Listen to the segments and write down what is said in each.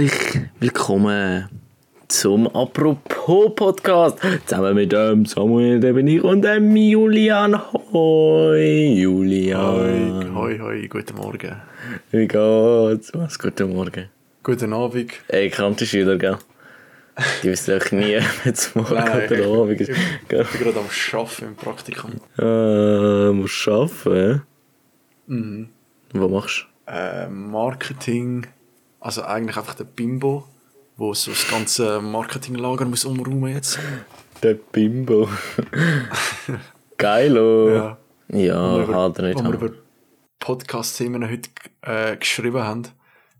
herzlich willkommen zum Apropos Podcast. Zusammen mit dem Samuel, der bin ich, und dem Julian. Hoi, Julian. Hoi, hoi, guten Morgen. Wie geht's? Was, guten Morgen. Guten Abend. Ey, kannte Schüler, gell? Die wissen doch nie, wenn es morgen Nein, oder Abend ich, ist. ich bin gerade am Arbeiten im Praktikum. Äh, musst arbeiten, Mhm. Was machst Äh, Marketing, also eigentlich einfach der Bimbo, wo so das ganze Marketinglager muss umräumen jetzt. Der Bimbo. Geilo. Ja. Ja, wir er über, nicht. wo wir haben. über Podcast-Themen heute äh, geschrieben haben.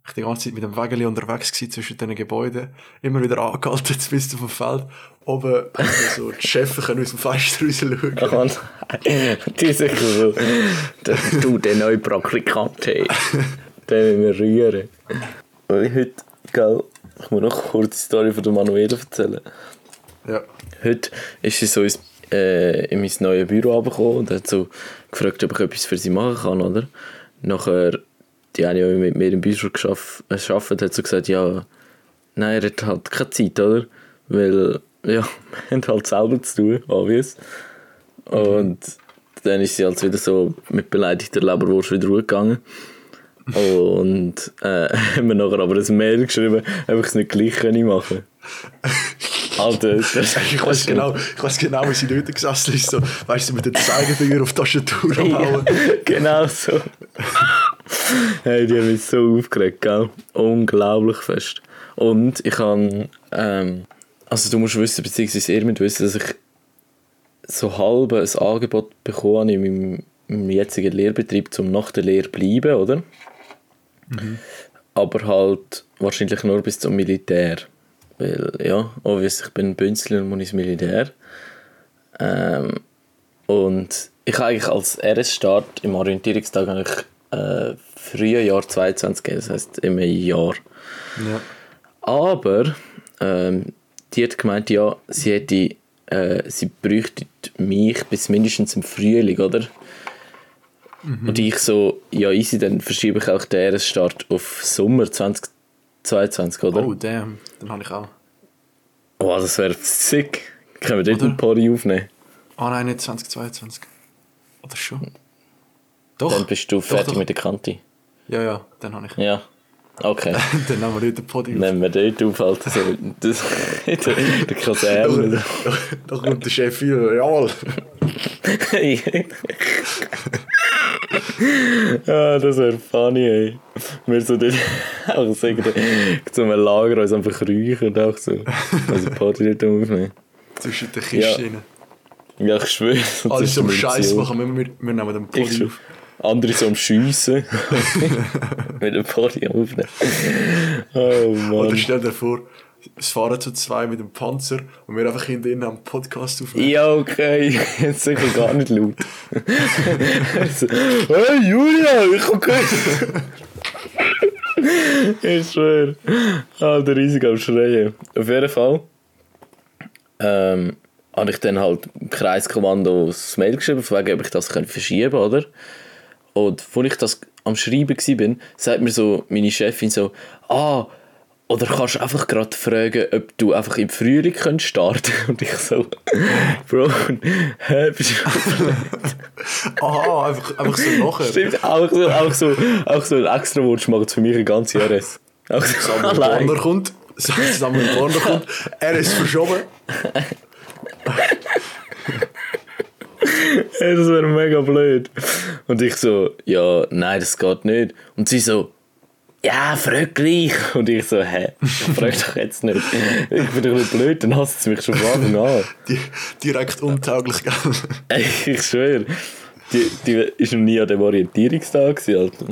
Ich war die ganze Zeit mit dem Wägeli unterwegs gewesen zwischen diesen Gebäuden. Immer wieder angehalten, jetzt bist du vom Feld. Oben haben wir so die Chefs können aus dem Fenster raus schauen. Ach, nein. Die ist. Das, du, der neue Praktikant, hey. Den müssen wir rühren. Und ich heute, gell, ich muss noch kurz die Story von der Manuela erzählen. Ja. Heute ist sie so ins, äh, in mein neues Büro runtergekommen und hat so gefragt, ob ich etwas für sie machen kann, oder? Nachher, die eine, die mit mir im Büro geschafft, äh, hat so gesagt, ja, nein, er hat halt keine Zeit, oder? Weil, ja, wir haben halt selber zu tun, obvious. Und dann ist sie halt wieder so mit beleidigter Leberwurst wieder gegangen. Und äh, haben wir nachher aber ein Mail geschrieben, ob ich es nicht gleich können machen Alter, das Ich weiß genau, ich weiß genau, wie sie dort gesessen ist. So, weißt du, mit dem Zeigefinger auf die Tastatur Hauen. genau so. hey, die haben mich so aufgeregt, gell? Unglaublich fest. Und ich habe, ähm, also du musst wissen, beziehungsweise ihr müsst wissen, dass ich so halb ein Angebot bekommen in meinem, meinem jetzigen Lehrbetrieb, um nach der Lehre zu bleiben, oder? Aber halt wahrscheinlich nur bis zum Militär. Weil, ja, obvious, ich bin Bünzler und muss ins Militär. Ähm, und ich habe eigentlich als RS-Start im Orientierungstag eigentlich äh, Frühjahr 22 gegeben, das heisst im Jahr. Ja. Aber ähm, die hat gemeint, ja, sie hätte, äh, sie bräuchte mich bis mindestens im Frühling, oder? Und ich so, ja easy, dann verschiebe ich auch den RS-Start auf Sommer 2022, oder? Oh, damn. Dann habe ich auch. Oh, das wäre sick. Können wir dort ein Party aufnehmen? Ah nein, nicht 2022. Oder schon? Dann Doch. bist du Doch, fertig doch. mit der Kante. Ja, ja, dann habe ich. Ja. Okay. dann nehmen wir dort den Podium. Nehmen wir dort auf, Alter. So, das, der, der Kaserne. Da, da kommt der Chef wieder. Jawohl. Ja, das wäre funny, ey. Wir so dort auch sagen, zu einem Lager uns einfach räuchen und auch so. Also Party dort aufnehmen. Zwischen den Kisten. Ja. Ja, ich schwöre. Alles so die Scheiß machen. Wir, wir, wir nehmen den schwöre. auf. Andere so am Schiessen. mit dem Party aufnehmen. Oh Oder Mann. stell dir vor, es fahren zu zwei mit dem Panzer und wir einfach hinten drin am Podcast aufnehmen. Ja, okay. Jetzt sicher gar nicht laut. hey Julia, ich hab gehört. ich schwöre. Alter, riesig am Schreien. Auf jeden Fall ähm, habe ich dann halt im Kreiskommando das Mail geschrieben, von wegen, ob ich das könnte verschieben oder? Und als ich das am Schreiben war, sagt mir so meine Chefin so, ah, oder kannst du einfach gerade fragen, ob du einfach im Frühling könntest starten Und ich so, Bro, hä, bist du Aha, einfach, einfach so nachher. Stimmt, auch so, auch so, auch so ein extra Wunsch macht für mich ein ganzes RS. Auch so Samuel. Warner kommt. Samuel Warner kommt. Er ist verschoben. Das wäre mega blöd. Und ich so, ja, nein, das geht nicht. Und sie so, ja, frag gleich. Und ich so, hä, ich frag doch jetzt nicht. Ich bin doch nicht blöd, dann hasst sie mich schon von Anfang an. Die, direkt untauglich, gell? Ich schwöre, die, die ist noch nie an dem Orientierungstag Alter.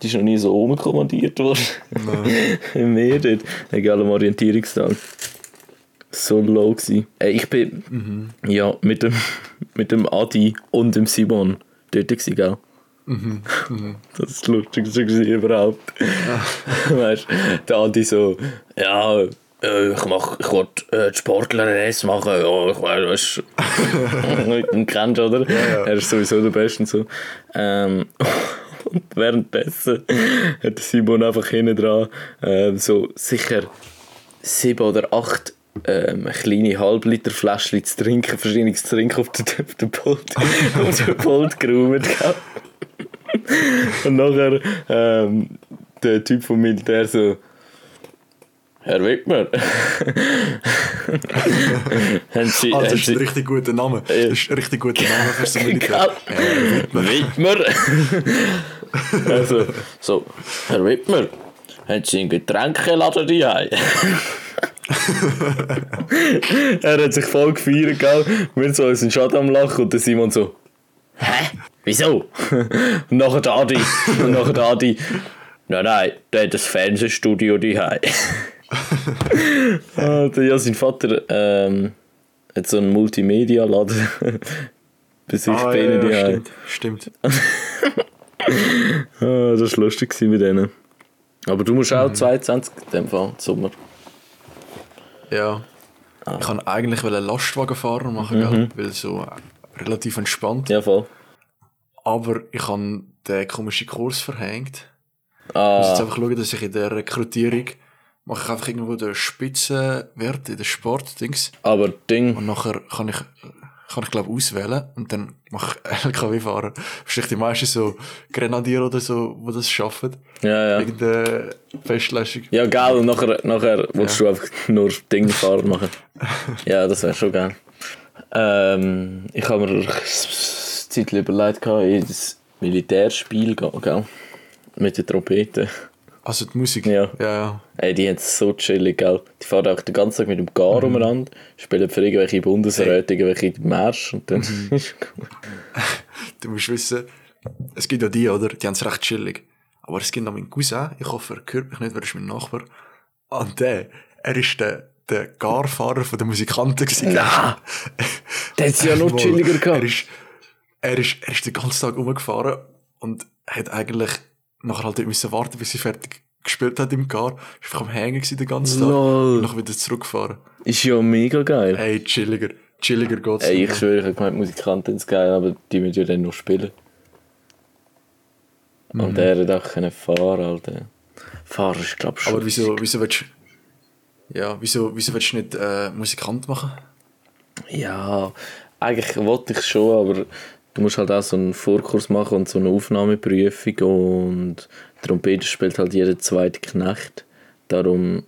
Die ist noch nie so umkommandiert worden. Nein. Mehr dort. Egal, am Orientierungstag. So low gewesen. Ey, ich bin ja, mit, dem, mit dem Adi und dem Simon dort gewesen, gell? Das ist das Lustigste überhaupt. weißt du, der Adi so, ja, äh, ich mach, ich wollte äh, die Sportler-RS machen, ja, ich weiß, weißt du, kennst oder? ja. Er ist sowieso der Beste und so. Ähm, Und währenddessen hat Simon einfach hinten dran ähm, so sicher sieben oder acht ähm, kleine Halbliter Fläschchen zu trinken, verschiedenes zu trinken auf den, auf den Pult, auf den Pult geräumt. Und nachher ähm, der Typ vom Militär so Herr Wittmer, haben Sie, Ah, das ist ein richtig guter Name. Das ist ein richtig guter Name für so einen Gell? Wittmer. also, so, Herr Wittmer, haben Sie einen Getränkeladen daheim? er hat sich voll gefeiert, gell? Wir so uns einen Schaden am Lachen und der Simon so, hä? Wieso? und nachher der Adi, und nachher der Adi, nein, nein, der hat das Fernsehstudio daheim. Ja, sein Vater ähm, hat so einen Multimedia-Laden bei sich Ah, bei ja, ja, stimmt, stimmt. Ah, das war lustig mit denen. Aber du musst Mhm. auch 22 in dem Fall, Sommer. Ja. Ah. Ich kann eigentlich einen Lastwagenfahrer machen, Mhm. gell? weil so äh, relativ entspannt. Ja, voll. Aber ich habe den komischen Kurs verhängt. Ich muss jetzt Ah, einfach schauen, dass ich in der Rekrutierung mache ich einfach irgendwo den Spitzenwert in den Sport-Dings. aber Ding, Und nachher kann ich, kann ich glaube auswählen und dann mache ich LKW-Fahrer. Wahrscheinlich die meisten so Grenadier oder so, die das schaffen. ja, ja. Irgendeine Festleistung. Ja, geil, und nachher, nachher willst du einfach nur Dingfahrer machen. ja, das wäre schon geil. Ähm, ich habe mir Zeit überlegt, gehabt, in das Militärspiel gehen, gell? Mit der Trompete. Also die Musik. Ja. Ja, ja. Ey, die haben es so chillig, gell? Die fahren auch den ganzen Tag mit dem Gar umeinander, spielen für irgendwelche Bundesräte, irgendwelche Märsch und dann ist gut. Du musst wissen, es gibt ja die, oder? Die haben es recht chillig. Aber es gibt noch meinen Cousin, ich hoffe, er hört mich nicht, wer ist mein Nachbar. Und der, er ist der, der Garfahrer von den Musikanten gewesen. Nein! Der hat es ja noch chilliger Er gehabt. ist, er ist, er ist den ganzen Tag rumgefahren und hat eigentlich nachher halt müssen warten, bis sie fertig gespielt hat im Gar. Ist einfach am Hängen den ganzen Tag. Lol. Und nachher wieder zurückgefahren. Ist ja mega geil. Ey, chilliger. Chilliger geht's Ey, ich schwöre, ich habe gemeint, Musikanten sind geil, aber die müssen ja dann noch spielen. Und der hat auch können fahren, Alter. Fahren ist, glaube ich, schon. Aber wieso, wieso willst du, ja, wieso, wieso willst du nicht, äh, Musikant machen? Ja, eigentlich wollte ich schon, aber du musst halt auch so einen Vorkurs machen und so eine Aufnahmeprüfung und Trompete spielt halt jeder zweite Knecht. Darum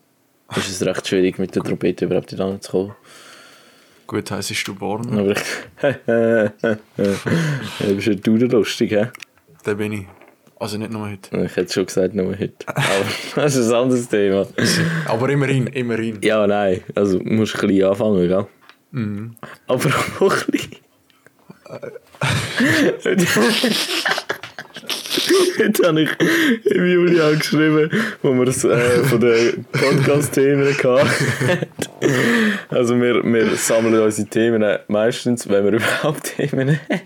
ist es recht schwierig, mit der Trompete überhaupt da hinzukommen. Gut, heisst du Born? Aber ich. ja, bist ja du der lustig, hä? Der bin ich. Also nicht nur heute. Ich hätte schon gesagt, nur heute. Aber das ist ein anderes Thema. Aber immerhin, immerhin. Ja, nein. Also, du musst klein anfangen, gell? Aber auch klein. Jetzt habe ich im Juli angeschrieben, wo wir es äh, von den Podcast-Themen hatten. Also wir, wir sammeln unsere Themen meistens, wenn wir überhaupt Themen haben,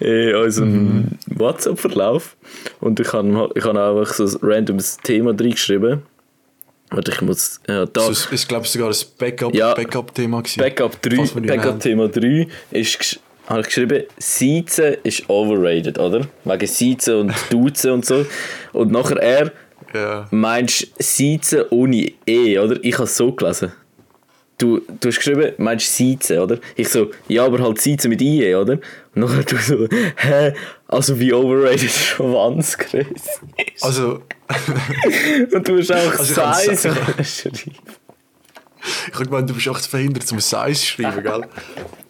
in unserem WhatsApp-Verlauf. Und ich habe ich habe einfach so ein randomes Thema reingeschrieben. Warte, ich muss... Ja, da, Das ist, glaube ich, sogar ein Backup, Ja. Backup-Thema gewesen. Backup 3, Falls wir nicht mehr Backup haben. Thema 3 ist habe ich geschrieben, Siezen ist overrated, oder? Wegen Siezen und Duzen und so. Und nachher er, Ja. meinst Siezen ohne E, oder? Ich habe es so gelesen. Du, du hast geschrieben, meinst Siezen, oder? Ich so, ja, aber halt Siezen mit IE, oder? Und nachher du so, hä? Also wie overrated Schwanzgröße ist. Also, Und du hast auch Also Size schreiben. Ich habe gemeint, du bist echt verhindert zum Size zu schreiben, gell?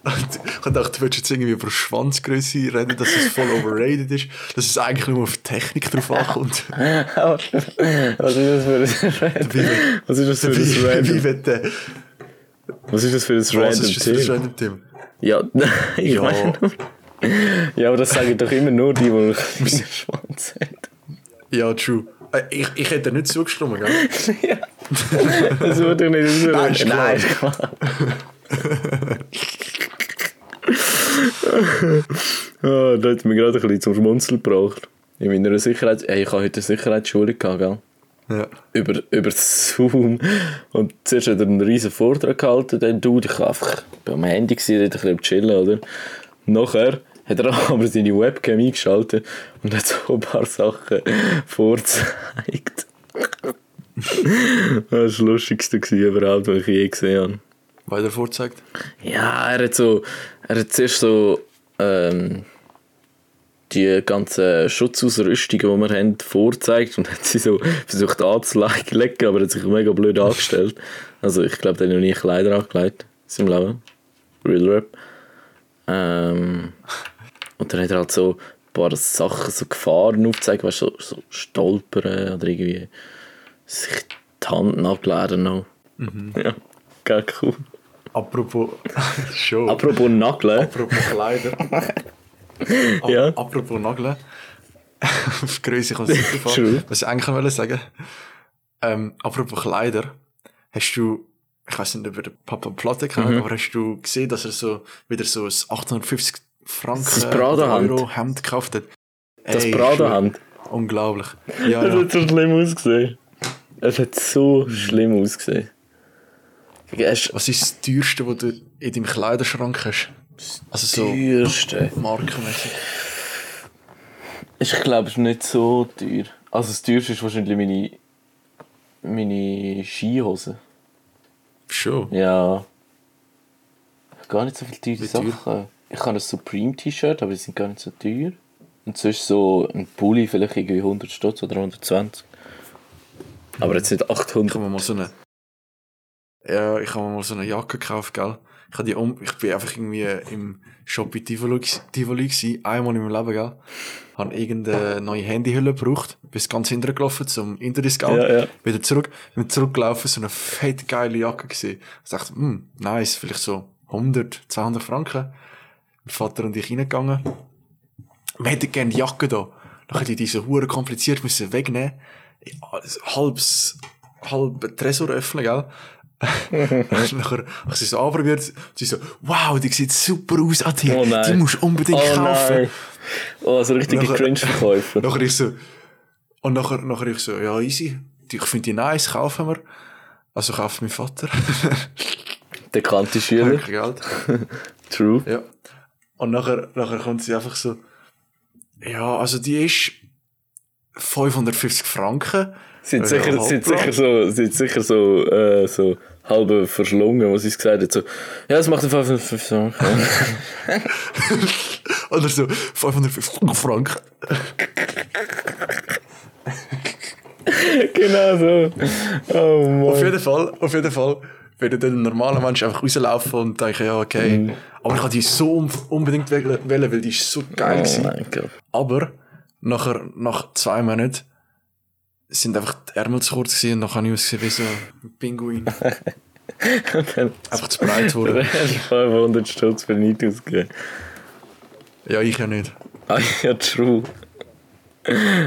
Und ich habe gedacht, du willst jetzt irgendwie über Schwanzgröße reden, dass es voll overrated ist, dass es eigentlich nur auf Technik drauf ankommt. Was ist das für ein Random? Was ist das für Wie, ein wie Random? wird der... Was ist das für ein Was Random ist das für ein random Thema? Ja, ich Ja. meine Ja, aber das sagen doch immer nur die, die einen Schwanz haben. Ja, true. Äh, Ich, ich hätte nicht zugestimmt, gell? ja. Das wird doch nicht so. Nein. Nein. Ah, da hat mir gerade ein bisschen zum Schmunzeln gebracht. In meiner Sicherheits... Ey, ich habe heute eine Sicherheitsschulung gehabt, gell? Ja. über, über Zoom. Und zuerst hat er einen riesen Vortrag gehalten, dann du, ich war einfach beim Handy, gewesen, ein bisschen am chillen, oder? Nachher hat er aber seine Webcam eingeschaltet und hat so ein paar Sachen vorgezeigt. Das war das Lustigste überhaupt, was ich je gesehen habe. Weiter vorzeigt. Ja, er hat so, er hat zuerst so ähm, die ganzen Schutzausrüstungen, die wir haben, vorgezeigt und hat sie so versucht anzulegen, aber hat sich mega blöd angestellt. Also ich glaube, der hat noch nie Kleider angelegt in seinem Leben. Real Rap. Ähm, und dann hat er halt so ein paar Sachen, so Gefahren aufgezeigt, weißt du, so, so Stolpern oder irgendwie sich die Hand ableeren noch. Ja, geil cool. Apropos, schon. Apropos Nageln. Apropos Kleider. Ap Ja. Apropos Nageln. Auf Größe kann es nicht fahren. Was ich eigentlich wollte sagen. Ähm, apropos Kleider. Hast du, ich weiß nicht, ihr den Papa Platte kennt, Mhm. aber hast du gesehen, dass er so wieder so ein 850 Franken Das Prada-Hemd. Euro Hemd gekauft hat? Das Ey, Prada-Hemd. schon Unglaublich. Ja, Das ja. hat so schlimm ausgesehen. Es hat so schlimm ausgesehen. Was ist das teuerste, was du in deinem Kleiderschrank hast? Also so teuerste. markenmäßig. Ich glaube, es ist nicht so teuer. Also das teuerste ist wahrscheinlich meine, meine Skihose. Schon. Ja. Ich habe gar nicht so viele teure Wie teuer? Sachen. Ich habe ein Supreme-T-Shirt, aber die sind gar nicht so teuer. Und sonst so ein Pulli vielleicht irgendwie 100 Stutz oder 120. Aber jetzt Ich 800. habe mir mal so eine. Ja, ich habe mir mal so eine Jacke gekauft, gell? Ich, die um, ich bin einfach irgendwie im Shop in Tivoli, Tivoli gewesen, einmal in meinem Leben, gell? Habe irgendeine neue Handyhülle gebraucht, bis ganz hinten gelaufen zum Interdiscount. Ja, ja. Wieder zurück, bin zurückgelaufen, so eine fett geile Jacke gesehen. Ich dachte, hm, nice, vielleicht so 100, 200 Franken. Mein Vater und ich reingegangen. Wir hätten gerne die Jacke da. Dann hätte ich diese Hure kompliziert müssen wegnehmen. Halbs, halb Tresor öffnen, gell? nachher ich sie so anprobiert. Sie so, wow, die sieht super aus, Adi. Oh die musst du unbedingt Oh kaufen. nein. Oh, so richtige Cringe-Verkäufer. Nachher ich so, und nachher, nachher ich so, ja, easy. Ich finde die nice, kaufen wir. Also kauft mein Vater. Der kannte Schüler. Geld. True. Ja. Und nachher, nachher kommt sie einfach so, ja, also die ist 550 Franken. Ja, sicher, hat hoppla. sicher so, hat sicher so, äh, so halb verschlungen, was sie gesagt hat. So, ja, das macht einfach 5 Franken. Oder so, 550 Franken. genau so. Oh Auf Mann. jeden Fall, auf jeden Fall würde dann ein normaler Mensch einfach rauslaufen und denken, ja, okay. Mhm. Aber ich habe die so un unbedingt wählen, weil die ist so geil Oh Gott. Aber nachher, nach zwei Monaten sind einfach die Ärmel zu kurz gewesen und dann habe ich ausgesehen wie so ein Pinguin. Einfach zu breit geworden. 500 Stutz für nichts ausgegeben. Ja, ich ja nicht. Ah ja, true.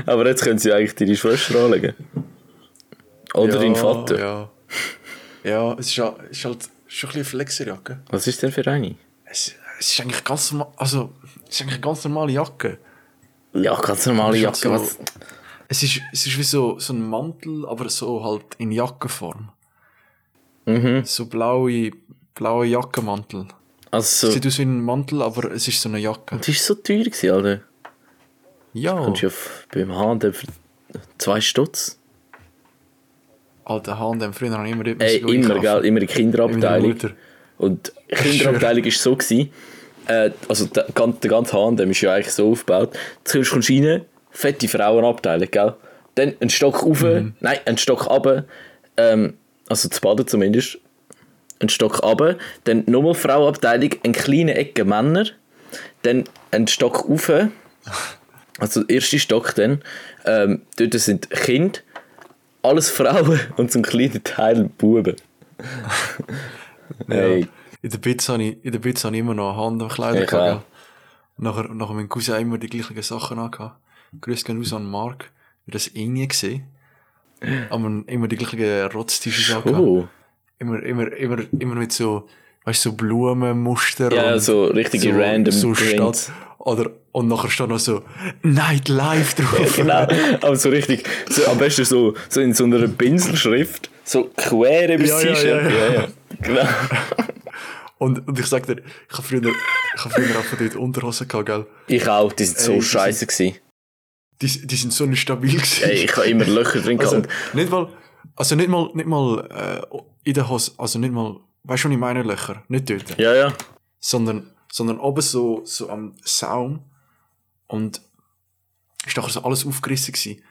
Aber jetzt können sie eigentlich deine Schwester anlegen. Oder ja, dein Vater. Ja, ja es ist, es ist halt schon ein bisschen Flexerjacke. Was ist denn für eine? Es, es ist eigentlich ganz normal, also, es ist eigentlich eine ganz normale Jacke. Ja, ganz normale Jacke. so- Was? Es ist, es ist wie so, so ein Mantel, aber so halt in Jackenform. Mhm. So blaue, blaue Jackenmantel. Also, Sieht aus wie ein Mantel, aber es ist so eine Jacke. das war so teuer, gewesen, Alter. Ja, Kommst du auf, beim H&M für zwei Stutz? alter H&M, früher habe ich immer Ey, immer, gell? Immer die Kinderabteilung. Und die Kinderabteilung war so, gewesen, äh, also der, der ganze H&M ist ja eigentlich so aufgebaut. Zuerst kommst du rein, fette Frauenabteilung, gell? Dann ein Stock rauf, nein, ein Stock runter, ähm, also zu baden zumindest, ein Stock runter, dann nochmal Frauenabteilung, eine kleine Ecke Männer, dann ein Stock rauf, also der erste Stock dann, ähm, dort sind Kinder, alles Frauen und so ein kleiner Teil Buben. Ja. Hey. In der Pizza habe ich, in der Pizza habe ich immer noch Handkleider gehabt. Nachher, nachher mein Cousin immer die gleichen Sachen angehabt. Grüß gehen aus an Mark. Ich das irgendwie gesehen. Aber immer die gleichen Rotz-T-Shirts angehabt. Oh. Immer, immer, immer, immer mit so, weißt so Blumenmuster. Ja, und so richtige random so. Stadt. Oder, und nachher steht noch so Nightlife drauf. Genau, aber so richtig, so, am besten so, so in so einer Pinselschrift, so quer über Ja, ja, ja. ja. Genau. Und, und ich sag dir, ich habe früher Ich habe früher auch von dort Unterhosen gehabt, gell? Ich auch, die sind so Ey, scheiße gewesen. Die, die sind so nicht stabil gewesen. Ey, ich habe immer Löcher drin Also, gehabt. nicht mal, also nicht mal, nicht mal, äh, in der Hose, also nicht mal, weißt du, was ich meine, Löcher? Nicht dort. Ja, ja. Sondern, sondern oben so, so am Saum. Und, ist nachher so alles aufgerissen gewesen.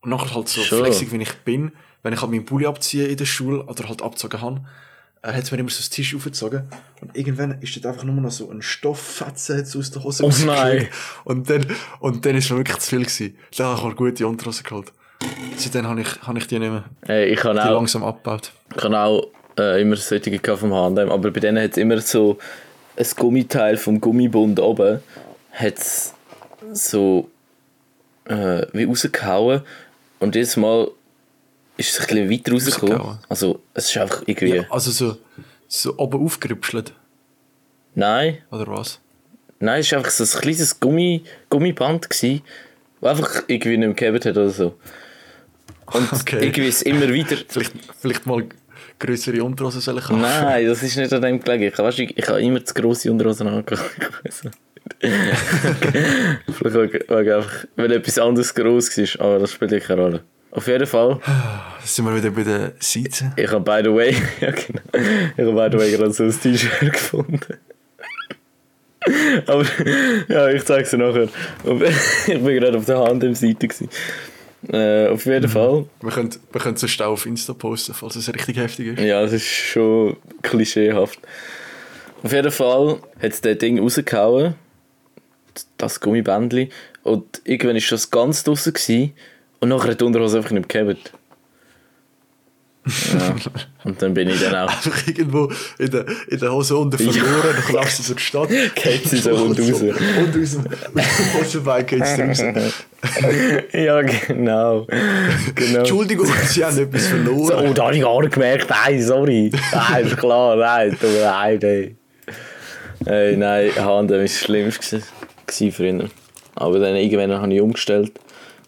Und nachher halt so Schon. flexig, wie ich bin, wenn ich halt meinen Pulli abziehe in der Schule, oder halt abgezogen habe, äh, hat es mir immer so das Tisch aufgezogen. Und irgendwann ist dort einfach nur noch so ein Stofffetzen aus der Hose Oh nein. Und dann, und dann ist mir wirklich zu viel gewesen. Dann habe ich mal gute Unterhose geholt. Seitdem habe ich, habe ich die nicht mehr. Ey, ich habe Die auch, langsam abgebaut. ich habe auch äh, immer solche vom H&M, aber bei denen hat es immer so ein Gummiteil vom Gummibund oben, hat's so äh, wie rausgehauen und jedes Mal ist es ein bisschen weiter rausgekommen. Also es ist einfach irgendwie... Ja, also so, so oben aufgerüpschelt. Nein, Oder was? nein, es war einfach so ein kleines Gummi, Gummiband, gewesen, das einfach irgendwie nicht mehr gehabt hat oder so. Und Okay. irgendwie ist immer wieder... Vielleicht, vielleicht mal größere Unterhosen soll ich haben. Nein, das ist nicht an dem gelegen. Ich, weißt, ich, ich habe immer zu grosse Unterhosen angehabt. Nicht. Vielleicht wegen einfach, weil etwas anderes gross war, aber das spielt keine Rolle. Auf jeden Fall, sind wir wieder bei den Seiten. ich habe by the way, ja genau, ich habe by the way gerade so ein T-Shirt gefunden. Aber ja, ich zeige es dir nachher. Ich bin gerade auf der Hand im Seite. gewesen. Äh, auf jeden Fall. Wir können, wir können so Stau auf Insta posten, falls es richtig heftig ist. Ja, das ist schon klischeehaft. Auf jeden Fall hat es das Ding rausgehauen, das Gummibändchen, und irgendwann war das ganz draussen gewesen, und nachher hat die Unterhose einfach nicht gehabt. Ja. Und dann bin ich dann auch, Einfach irgendwo in der, in der Hose unten verloren, dann laufst du so die Stadt. geht sie so und raus. Und aus dem, Hosenbein geht es raus. ja, genau. genau. Entschuldigung, sie haben etwas So, verloren. oh, da habe ich gar nicht gemerkt, nein, sorry. Nein, ist klar, nein, tut mir leid, ey. Ey, nein, H&M war das Schlimmste früher. Aber dann irgendwann habe ich umgestellt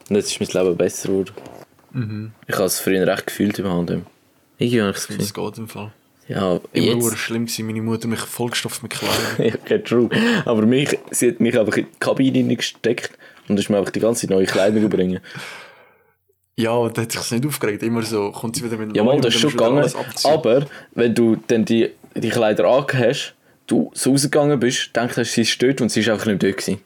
und jetzt ist mein Leben besser geworden. Ich habe es früher recht gefühlt im H&M. Irgendwie habe ich das Gefühl. Das geht im Fall. Ja, Immer jetzt... schlimm gewesen, meine Mutter mich vollgestopft mit Kleidung. okay, true. Aber mich, sie hat mich einfach in die Kabine gesteckt und ist mir einfach die ganze Zeit neue Kleidung bringen. Ja, und hat sich nicht aufgeregt. Immer so, kommt sie wieder mit Ja, mal, das ist schon gegangen. Aber wenn du dann die, die Kleider angehabt hast, du so rausgegangen bist, denkst du, sie ist dort und sie ist einfach nicht dort gewesen.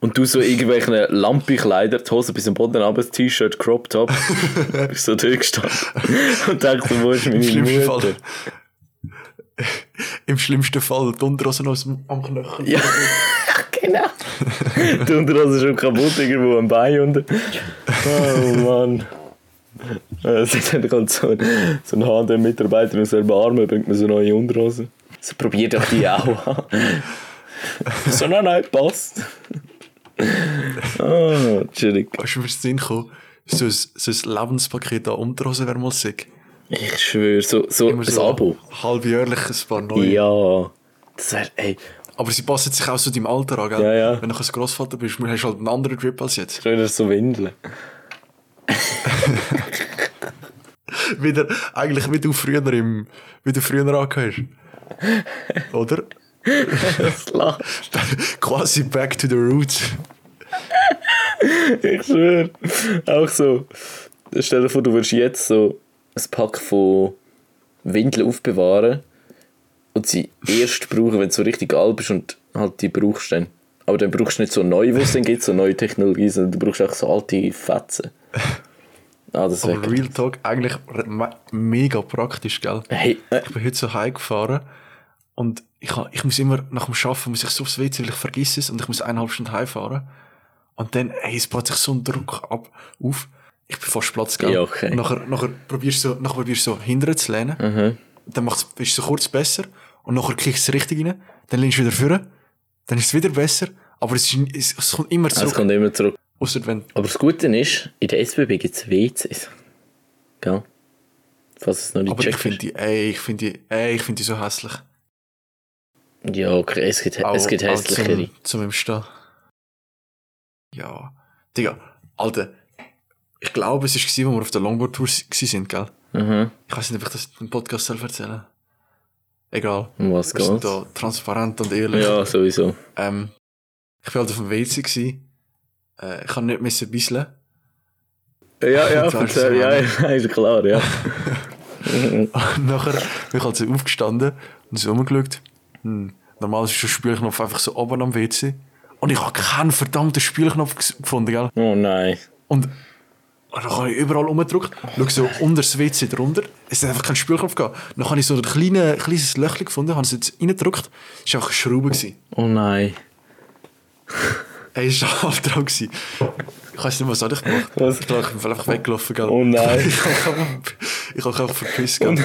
Und du so irgendwelche Lampe-Kleider, die Hose bis zum Boden das T-Shirt, Crop Top, bist so dort gestanden. Und denkst du, wo ist meine Im schlimmsten Mutter? Fall. Im schlimmsten Fall die Unterhose aus dem, am Knöchel. Ja, genau. Die Unterhose ist schon kaputt, irgendwo am Bein unten. Oh Mann. Äh, Dann kommt so ein, so ein H&M-Mitarbeiter und selber Arme, bringt mir so neue Unterhose. So probiert doch die auch an. so, nein, nein, passt. Ah, chillig. Weißt du, mir ist Sinn gekommen, so ein, so ein Lebenspaket an Unterhosen wäre mal sick. Ich schwöre, so, so Immer ein so Abo. halbjährlich ein paar neue. Ja. Das wäre, ey, Aber sie passen sich auch so deinem Alter an, gell? Ja, ja. Wenn du ein Grossvater bist, hast du halt einen anderen Drip als jetzt. früher so Windeln. Wieder, eigentlich wie du früher im, wie du früher angehörst. Oder? Das lacht. Quasi back to the roots. Ich schwöre. Auch so. Stell dir vor, du würdest jetzt so ein Pack von Windeln aufbewahren und sie erst brauchen, wenn du so richtig alt bist und halt die brauchst dann. Aber dann brauchst du nicht so neu, was es dann gibt, so neue Technologie, sondern du brauchst auch so alte Fetzen. Ah, das Aber Real Talk, eigentlich me- mega praktisch, gell? Hey, äh, Ich bin heute so heimgefahren und ich, ich muss immer nach dem Arbeiten muss ich so aufs WC, weil ich vergesse es und ich muss eineinhalb Stunden heimfahren. Und dann, ey, es baut sich so ein Druck ab, auf. Ich bin fast Platz, gell? Ja, okay. Und nachher, nachher probierst du so, nachher probierst du so hinterher zu lehnen. Mhm. Dann macht's, ist es so kurz besser. Und nachher kriegst du es richtig rein. Dann lehnst du wieder vor. Dann ist es wieder besser. Aber es, ist, es, es kommt immer es zurück. kommt immer zurück. Ausser wenn, Aber das Gute ist, in der SBB gibt es WCs. Gell? Falls es noch nicht aber ich finde die, ey, ich finde die, ey, ich finde die so hässlich. Ja, okay, es gibt, es gibt hässlichere. Zum, zum im Stehen. Ja. Digga, Alter. Ich glaube, es war, als wir auf der Longboard-Tour waren, gell? Mhm. Ich weiß nicht, ob ich das im Podcast selber erzählen Egal. Um was Wir sind geht's? da transparent und ehrlich. Ja, sowieso. Ähm, ich war halt auf dem WC. Gewesen. Äh, ich kann nicht müssen bisseln. Ja, ja, erzähl, ja, ja, ist klar, ja. Und nachher bin ich halt so aufgestanden und so umgeschaut. Hm. Normal ist der Spielknopf einfach so oben am WC. Und ich habe keinen verdammten Spielknopf gefunden, gell? Oh nein. Und, und dann habe ich überall umgedrückt. Schau so unter das WC drunter. Es hat einfach keinen Spielknopf gehabt. Dann habe ich so ein kleine, kleines Löchchen gefunden, habe es jetzt reingedrückt. Es war einfach eine Schraube. Gewesen. Oh nein. Ey, es war halb dran. Gewesen. Ich weiß nicht, was habe ich gemacht. Was? Ich bin einfach weggelaufen, gell? Oh nein. ich habe ich habe einfach verpisst, gell?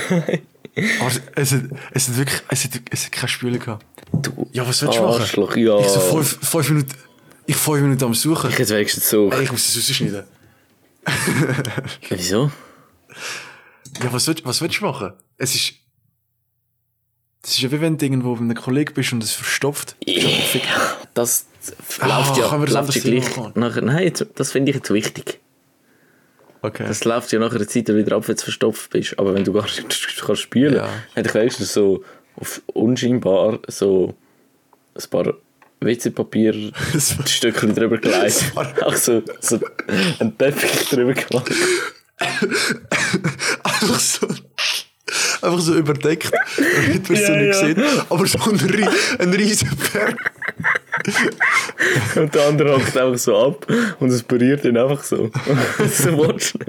Aber es, es, hat, es hat wirklich, es hat, es hat keine Spüle gehabt. Ja, was willst du machen? Arschloch, ja. Ich so fünf, fünf Minuten, ich fünf Minuten am Suchen. Ich hätte wenigstens so. Ich muss das rausschneiden. Wieso? Ja, was willst, was willst du machen? Es ist, das ist ja wie wenn du irgendwo bei einem Kollegen bist und es verstopft. Das Ah, läuft ja, können wir das läuft ja gleich. Nachher, nein, das finde ich jetzt wichtig. Okay. Das läuft ja nach einer Zeit wieder ab, wenn du verstopft bist. Aber wenn du gar nicht kannst spielen Ja. hätte ich wenigstens so auf unscheinbar so ein paar WC-Papier-Stückchen drüber gelegt. Auch so, so einen Teppich drüber gelegt. einfach so, einfach so überdeckt, damit man es so Ja, nicht ja. sieht. Aber so ein, ein riesen Berg. Und der andere hockt einfach so ab und es berührt ihn einfach so. so du.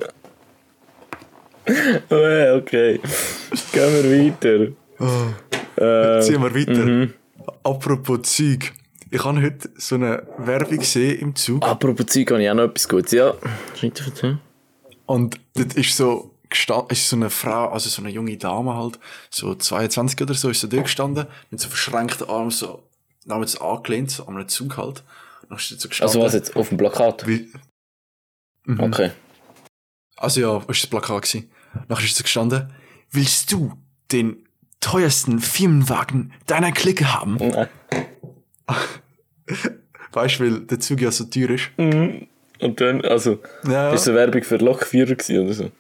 Oh, okay. Gehen wir weiter. Äh, Ziehen wir weiter. Apropos Zeug. Ich habe heute so eine Werbung gesehen im Zug. apropos Zeug habe ich auch noch etwas Gutes. Ja. Und dort ist so gestanden, ist so eine Frau, also so eine junge Dame halt, so 22 oder so, ist so dort gestanden, mit so verschränkten Armen so, so angelehnt, so an einem Zug halt. Dann ist sie so gestanden. Also was jetzt? Auf dem Plakat? Wie, Okay. also ja, ist das Plakat gewesen. Nachher ist sie gestanden, willst du den teuersten Firmenwagen deiner Clique haben? Nein. Weißt du, weil der Zug ja so teuer ist. Und dann, also, Ja, ist eine Werbung für Lokführer oder so?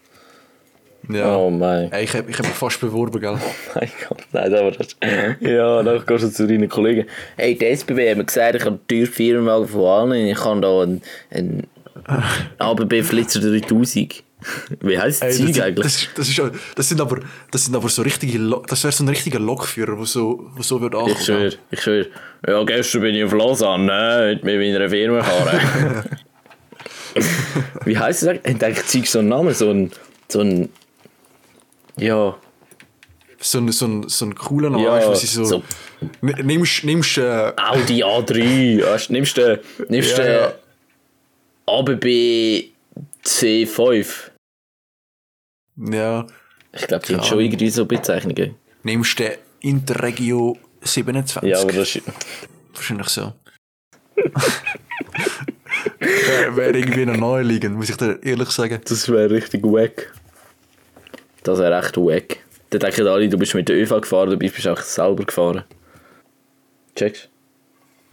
ja. Oh mein. Ey, ich hab, ich hab mich fast beworben, gell? Mein Gott, nein, aber das. Ja, dann gehst du zu deinen Kollegen. Hey, die SBB hat mir gesagt, ich habe teuren Firmenwagen von allen. Ich habe da einen, einen ABB Flitzer 3000. Wie heisst das Zeug das, eigentlich? das, das, ist, das sind aber, das sind aber so richtige, das wäre so ein richtiger Lokführer, der so, wo so wird ich schwöre, ich schwöre. Ja, gestern bin ich auf Lausanne, ne, mit meiner Firma gefahren. Wie heisst das eigentlich? Hat eigentlich Zeug so einen Namen? So ein. So ein. Ja. So ein, so ein, so ein cooler Name, Ja, was ich so, so- Nimmst, nimmst, äh, Audi A3. Weißt, nimmst du nimmst Ja, ja. ABB C5. ja, Ich glaube, die haben Ja. schon irgendwie so Bezeichnungen. nimmst den Interregio 27. Ja, aber das ist. Wahrscheinlich so. Wäre wär irgendwie noch neu liegen, muss ich dir ehrlich sagen. Das wäre richtig wack. Das wäre echt wack. Dann denken alle, du bist mit der ÖV gefahren, du bist auch selber gefahren. Checkst?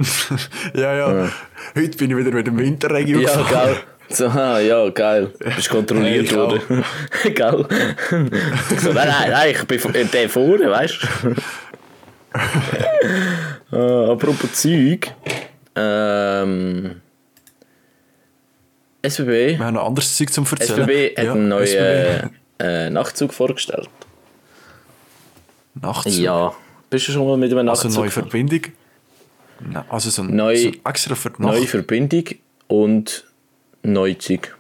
Ja, ja. Heute bin ich wieder mit dem Interregio Ja, gefahren. geil. So, ah, ja, geil. Du bist kontrolliert auch. worden. geil. so, nein, nein, nein, ich bin äh, der vorne, weißt du? ah, apropos Zeug. Ähm. SBB. Wir haben noch anderes Zeug zum Erzählen. SBB hat Ja, einen neuen äh, Nachtzug vorgestellt. Nachtzug. Ja. Bist du schon mal mit einem Also Nachtzug? neue gefahren? Verbindung. Also so ein, Neu- so extra für die Neue Nacht. Verbindung und Neuzug.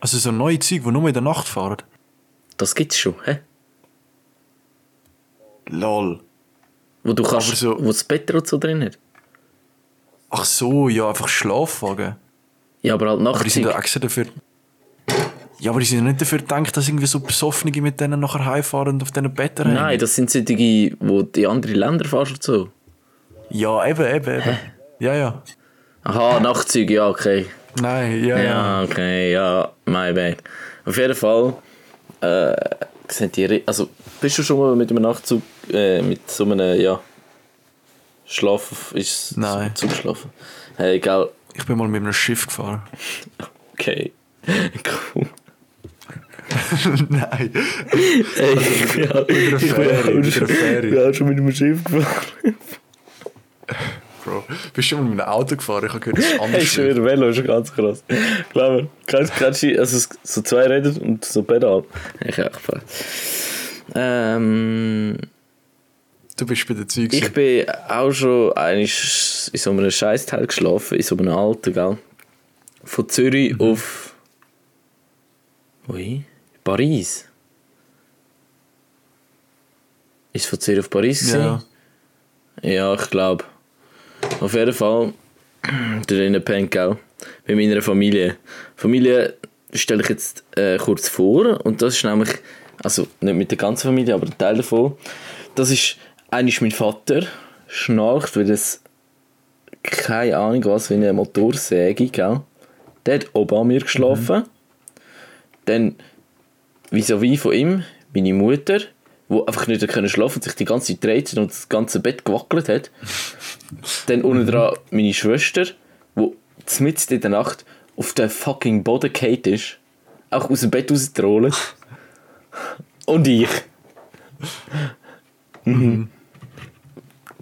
Also so neue Zeug, die nur in der Nacht fahren. Das gibt's schon, hä? Lol. Wo du kannst, Aber so- wo das Bett und so drin hat. Ach so, ja, einfach Schlafwagen. Ja, aber halt Aber die sind ja extra dafür... Ja, aber die sind ja nicht dafür gedacht, dass irgendwie so Besoffene mit denen nachher heimfahren und auf diesen Betten. Nein, das sind solche, wo die andere Länder fahren und so. Ja, eben, eben, eben. Ja, ja. Aha, Nachtzug, ja, okay. Nein, ja, ja. Ja, okay, ja, my bad. Auf jeden Fall, äh, sind die, also, bist du schon mal mit einem Nachtzug, äh, mit so einem, ja, Schlaf, ist Nein. so zugeschlafen? Hey, egal, Ich bin mal mit einem Schiff gefahren. okay, cool. Nein. Ey, Fähre. ich bin auch schon mit einem Schiff gefahren. Bro, bist du schon mal mit einem Auto gefahren? Ich habe gehört, das ist Hey, anders. ich schwöre, Velo ist ganz krass. Glaub mir. Kennst du, also es- so zwei Räder und so Pedal. Ich auch gefahren. Ähm, Du bist bei den Zeugen. ich bin auch schon eigentlich in so einem Scheißteil geschlafen, in so einem alten, gell? Von Zürich auf. Ui? Paris. Ist es von Zürich auf Paris gewesen? Ja. Ja, ich glaube. Auf jeden Fall drinnen pennt, gell? Bei meiner Familie. Familie stelle ich jetzt äh, kurz vor. Und das ist nämlich, also nicht mit der ganzen Familie, aber ein Teil davon. Das ist eigentlich mein Vater, schnarcht, weil es keine Ahnung was, wie eine Motorsäge, gell? Der hat oben an mir geschlafen. Dann, vis-à-vis von ihm, meine Mutter, die einfach nicht können schlafen und sich die ganze Zeit dreht und das ganze Bett gewackelt hat. Dann unten dran meine Schwester, die mitten in der Nacht auf den fucking Boden gefallen ist. Auch aus dem Bett rausgetrollt. Und ich. Mhm.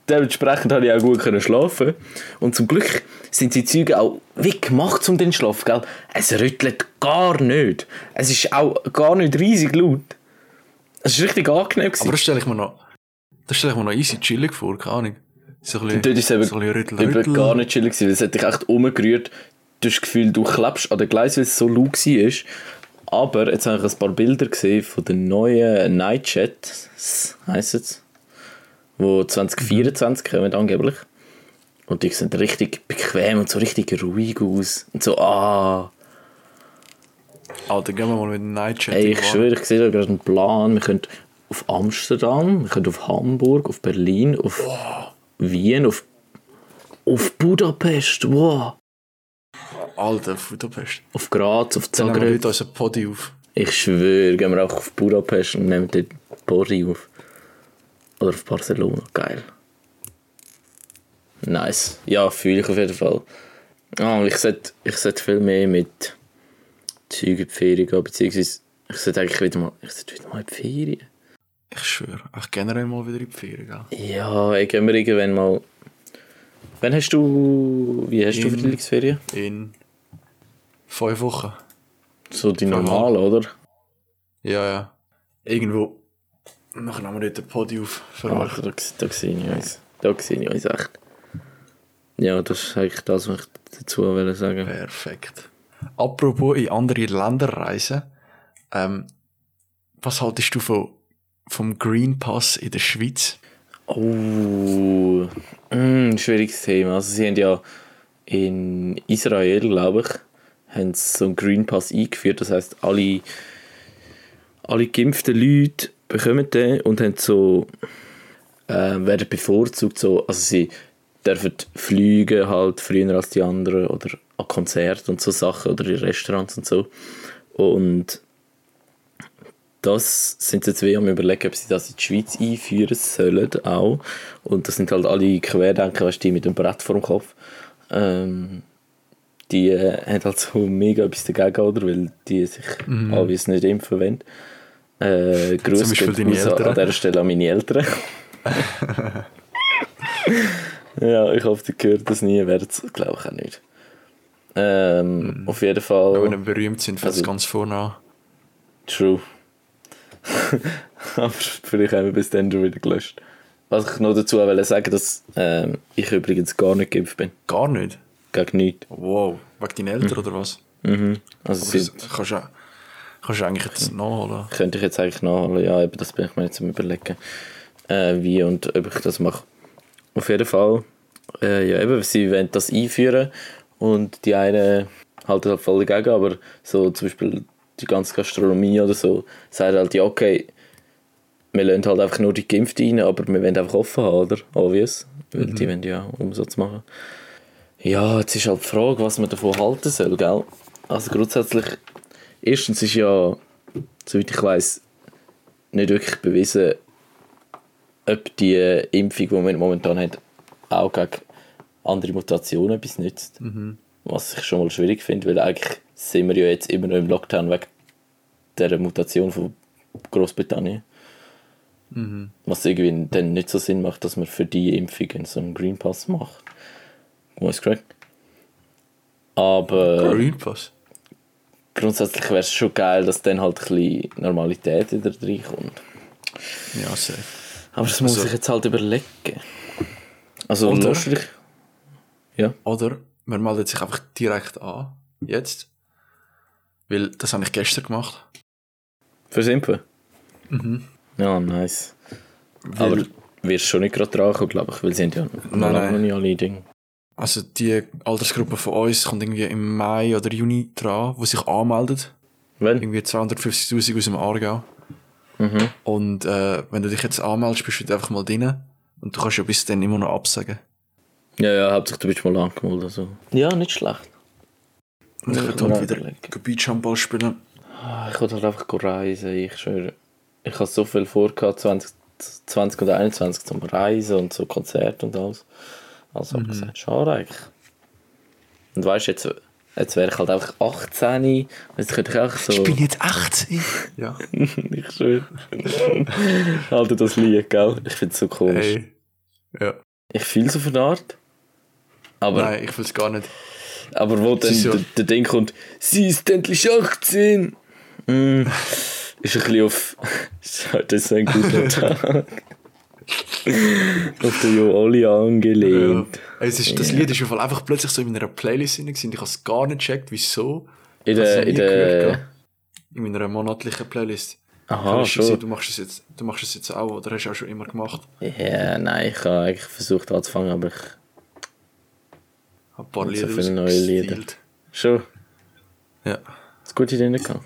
Dementsprechend habe ich auch gut können schlafen. Und zum Glück sind die Züge auch wie gemacht um den Schlaf, gell? Es rüttelt gar nicht. Es ist auch gar nicht riesig laut. Es war richtig angenehm. gewesen. Aber das stelle ich mir noch, das stelle ich mir noch easy chillig vor, keine Ahnung. So ein bisschen, ist es eben, so bisschen Rüttel, eben Rüttel. gar nicht chillig gewesen, weil es hat dich echt umgerührt. Du hast das Gefühl, du klebst an den Gleis, weil es so laut war. Aber jetzt habe ich ein paar Bilder gesehen von den neuen Nightjets, heisst es, die 2024 kommen angeblich. Und die sehen richtig bequem und so richtig ruhig aus. Und so, ah, Alter, gehen wir mal mit dem Nightchat. ey, ich schwöre, ich sehe da gerade einen Plan. Wir können auf Amsterdam, wir können auf Hamburg, auf Berlin, auf Wien, auf, auf Budapest, wow. Alter, Budapest. auf Graz, auf Dann nehmen wir Zagreb. unseren Podi auf. Ich schwöre, gehen wir auch auf Budapest und nehmen dort Bori auf. Oder auf Barcelona, geil. Nice. Ja, fühle ich auf jeden Fall. Ah, ich sollte, ich viel mehr mit Zeugen in die Ferien gehen, beziehungsweise ich sollte eigentlich wieder mal, ich sollte wieder mal in die Ferien. Ich schwöre, ich generell mal wieder in die Ferien, gell? Ja, ich gehen wir irgendwann mal... Wann hast du... Wie hast du In- Frühlingsferien? In fünf Wochen. So die normalen, oder? Ja, ja. Irgendwo. Nachher nehmen wir dort den Podi auf. Ach, euch. da, da sehe ich uns. Da sehe ich uns echt. Ja, das ist eigentlich das, was ich dazu wollte sagen. Perfekt. Apropos in andere Länder reisen. Ähm, was haltest du von, vom Green Pass in der Schweiz? Oh, mm, schwieriges Thema. Also sie haben ja in Israel, glaube ich, haben sie so einen Green Pass eingeführt. Das heißt, alle, alle geimpften Leute bekommen den und haben so, äh, werden bevorzugt. So, also sie dürfen fliegen halt früher als die anderen oder an Konzerten und so Sachen oder in Restaurants und so. Und das sind jetzt wie am überlegen, ob sie das in die Schweiz einführen sollen auch. Und das sind halt alle Querdenker, weißt die mit dem Brett vor dem Kopf. Ähm, die äh, haben halt so mega etwas dagegen, oder? Weil die sich mhm. obvious nicht impfen wollen. Äh, Eltern. an dieser Stelle an meine Eltern. ja, ich hoffe, die hören das nie, werden es, glaube ich, auch nicht. Ähm, Auf jeden Fall. Wenn wir berühmt sind, fängt es Also- ganz vorne an. True. Aber vielleicht haben wir bis dann schon wieder gelöscht. Was ich noch dazu wollte sagen, dass ähm, ich übrigens gar nicht geimpft bin. Gar nicht. Gegen nichts. Wow. Wegen deinen Eltern oder was? Mhm. Also Aber das kannst du, kannst du eigentlich jetzt nachholen. könnte ich jetzt eigentlich nachholen. Ja, eben, das bin ich mir jetzt am überlegen. Äh, wie und ob ich das mache. Auf jeden Fall. Äh, ja, eben, sie wollen das einführen und die einen halten halt voll dagegen, aber so zum Beispiel die ganze Gastronomie oder so sagt halt, ja, okay, wir lassen halt einfach nur die Geimpften rein, aber wir wollen einfach offen haben, oder? Obvious. Weil die wollen ja Umsatz machen. Ja, jetzt ist halt die Frage, was man davon halten soll, gell? Also grundsätzlich, erstens ist ja, soweit ich weiß, nicht wirklich bewiesen, ob die Impfung, die man momentan hat, auch gegen andere Mutationen etwas nützt. Was ich schon mal schwierig finde, weil eigentlich sind wir ja jetzt immer noch im Lockdown wegen dieser Mutation von Großbritannien. Was irgendwie dann nicht so Sinn macht, dass man für die Impfungen so einen Green Pass macht. Muss korrekt. Aber Green Pass. grundsätzlich wäre es schon geil, dass dann halt ein bisschen Normalität wieder reinkommt. Ja, safe. Aber das muss Also- ich jetzt halt überlegen. Also Oder? lustig. Ja. Oder man meldet sich einfach direkt an. Jetzt. Weil das habe ich gestern gemacht. Fürs Impfen? Mhm. Ja, nice. Weil, Aber wirst schon nicht gerade dran glaube ich, weil sie sind ja noch Nein, nein. noch nicht alle Dinge. also die Altersgruppe von uns kommt irgendwie im Mai oder Juni dran, wo sich anmeldet. Wenn? Irgendwie 250'000 aus dem Aargau. Mhm. Und äh, wenn du dich jetzt anmeldest, bist du einfach mal drin. Und du kannst ja bis dann immer noch absagen. Ja, ja, hauptsächlich du bist mal angemeldet. Also. Ja, nicht schlecht. Und ich man heute wieder. Beachhandball spielen. Ah, Ich wollte halt einfach go reisen, ich schwöre. Ich habe so viel vor, gehabt, 20, 20 und 21 zum Reisen und so Konzerte und alles. Also mhm. gesagt, schade eigentlich. Und weißt du, jetzt, jetzt wäre ich halt einfach 18. Jetzt könnte ich auch so. Ich bin jetzt 18. Ja. ich schwöre. Alter, das Lied, gell? Ich finde es so komisch. Hey. Ja. Ich fühle so von der Art. Aber, Nein, ich will es gar nicht. aber wo dann ja- der, der Ding kommt, sie ist endlich 18. Mm, ist ein bisschen auf. das ist ein guter Tag. auf den Jo Oli angelehnt. Ja. Es ist, das Lied ist einfach plötzlich so in meiner Playlist drin Ich habe es gar nicht gecheckt, wieso. In der. In der? In meiner monatlichen Playlist. aha, schon. Du machst es jetzt, du machst es jetzt auch, oder hast du auch schon immer gemacht? Ja, nein, ich habe eigentlich versucht anzufangen, aber ich. Ein paar Und so Lieder viele neue Lieder. Schon. Ja. Hast gute Ideen gehabt?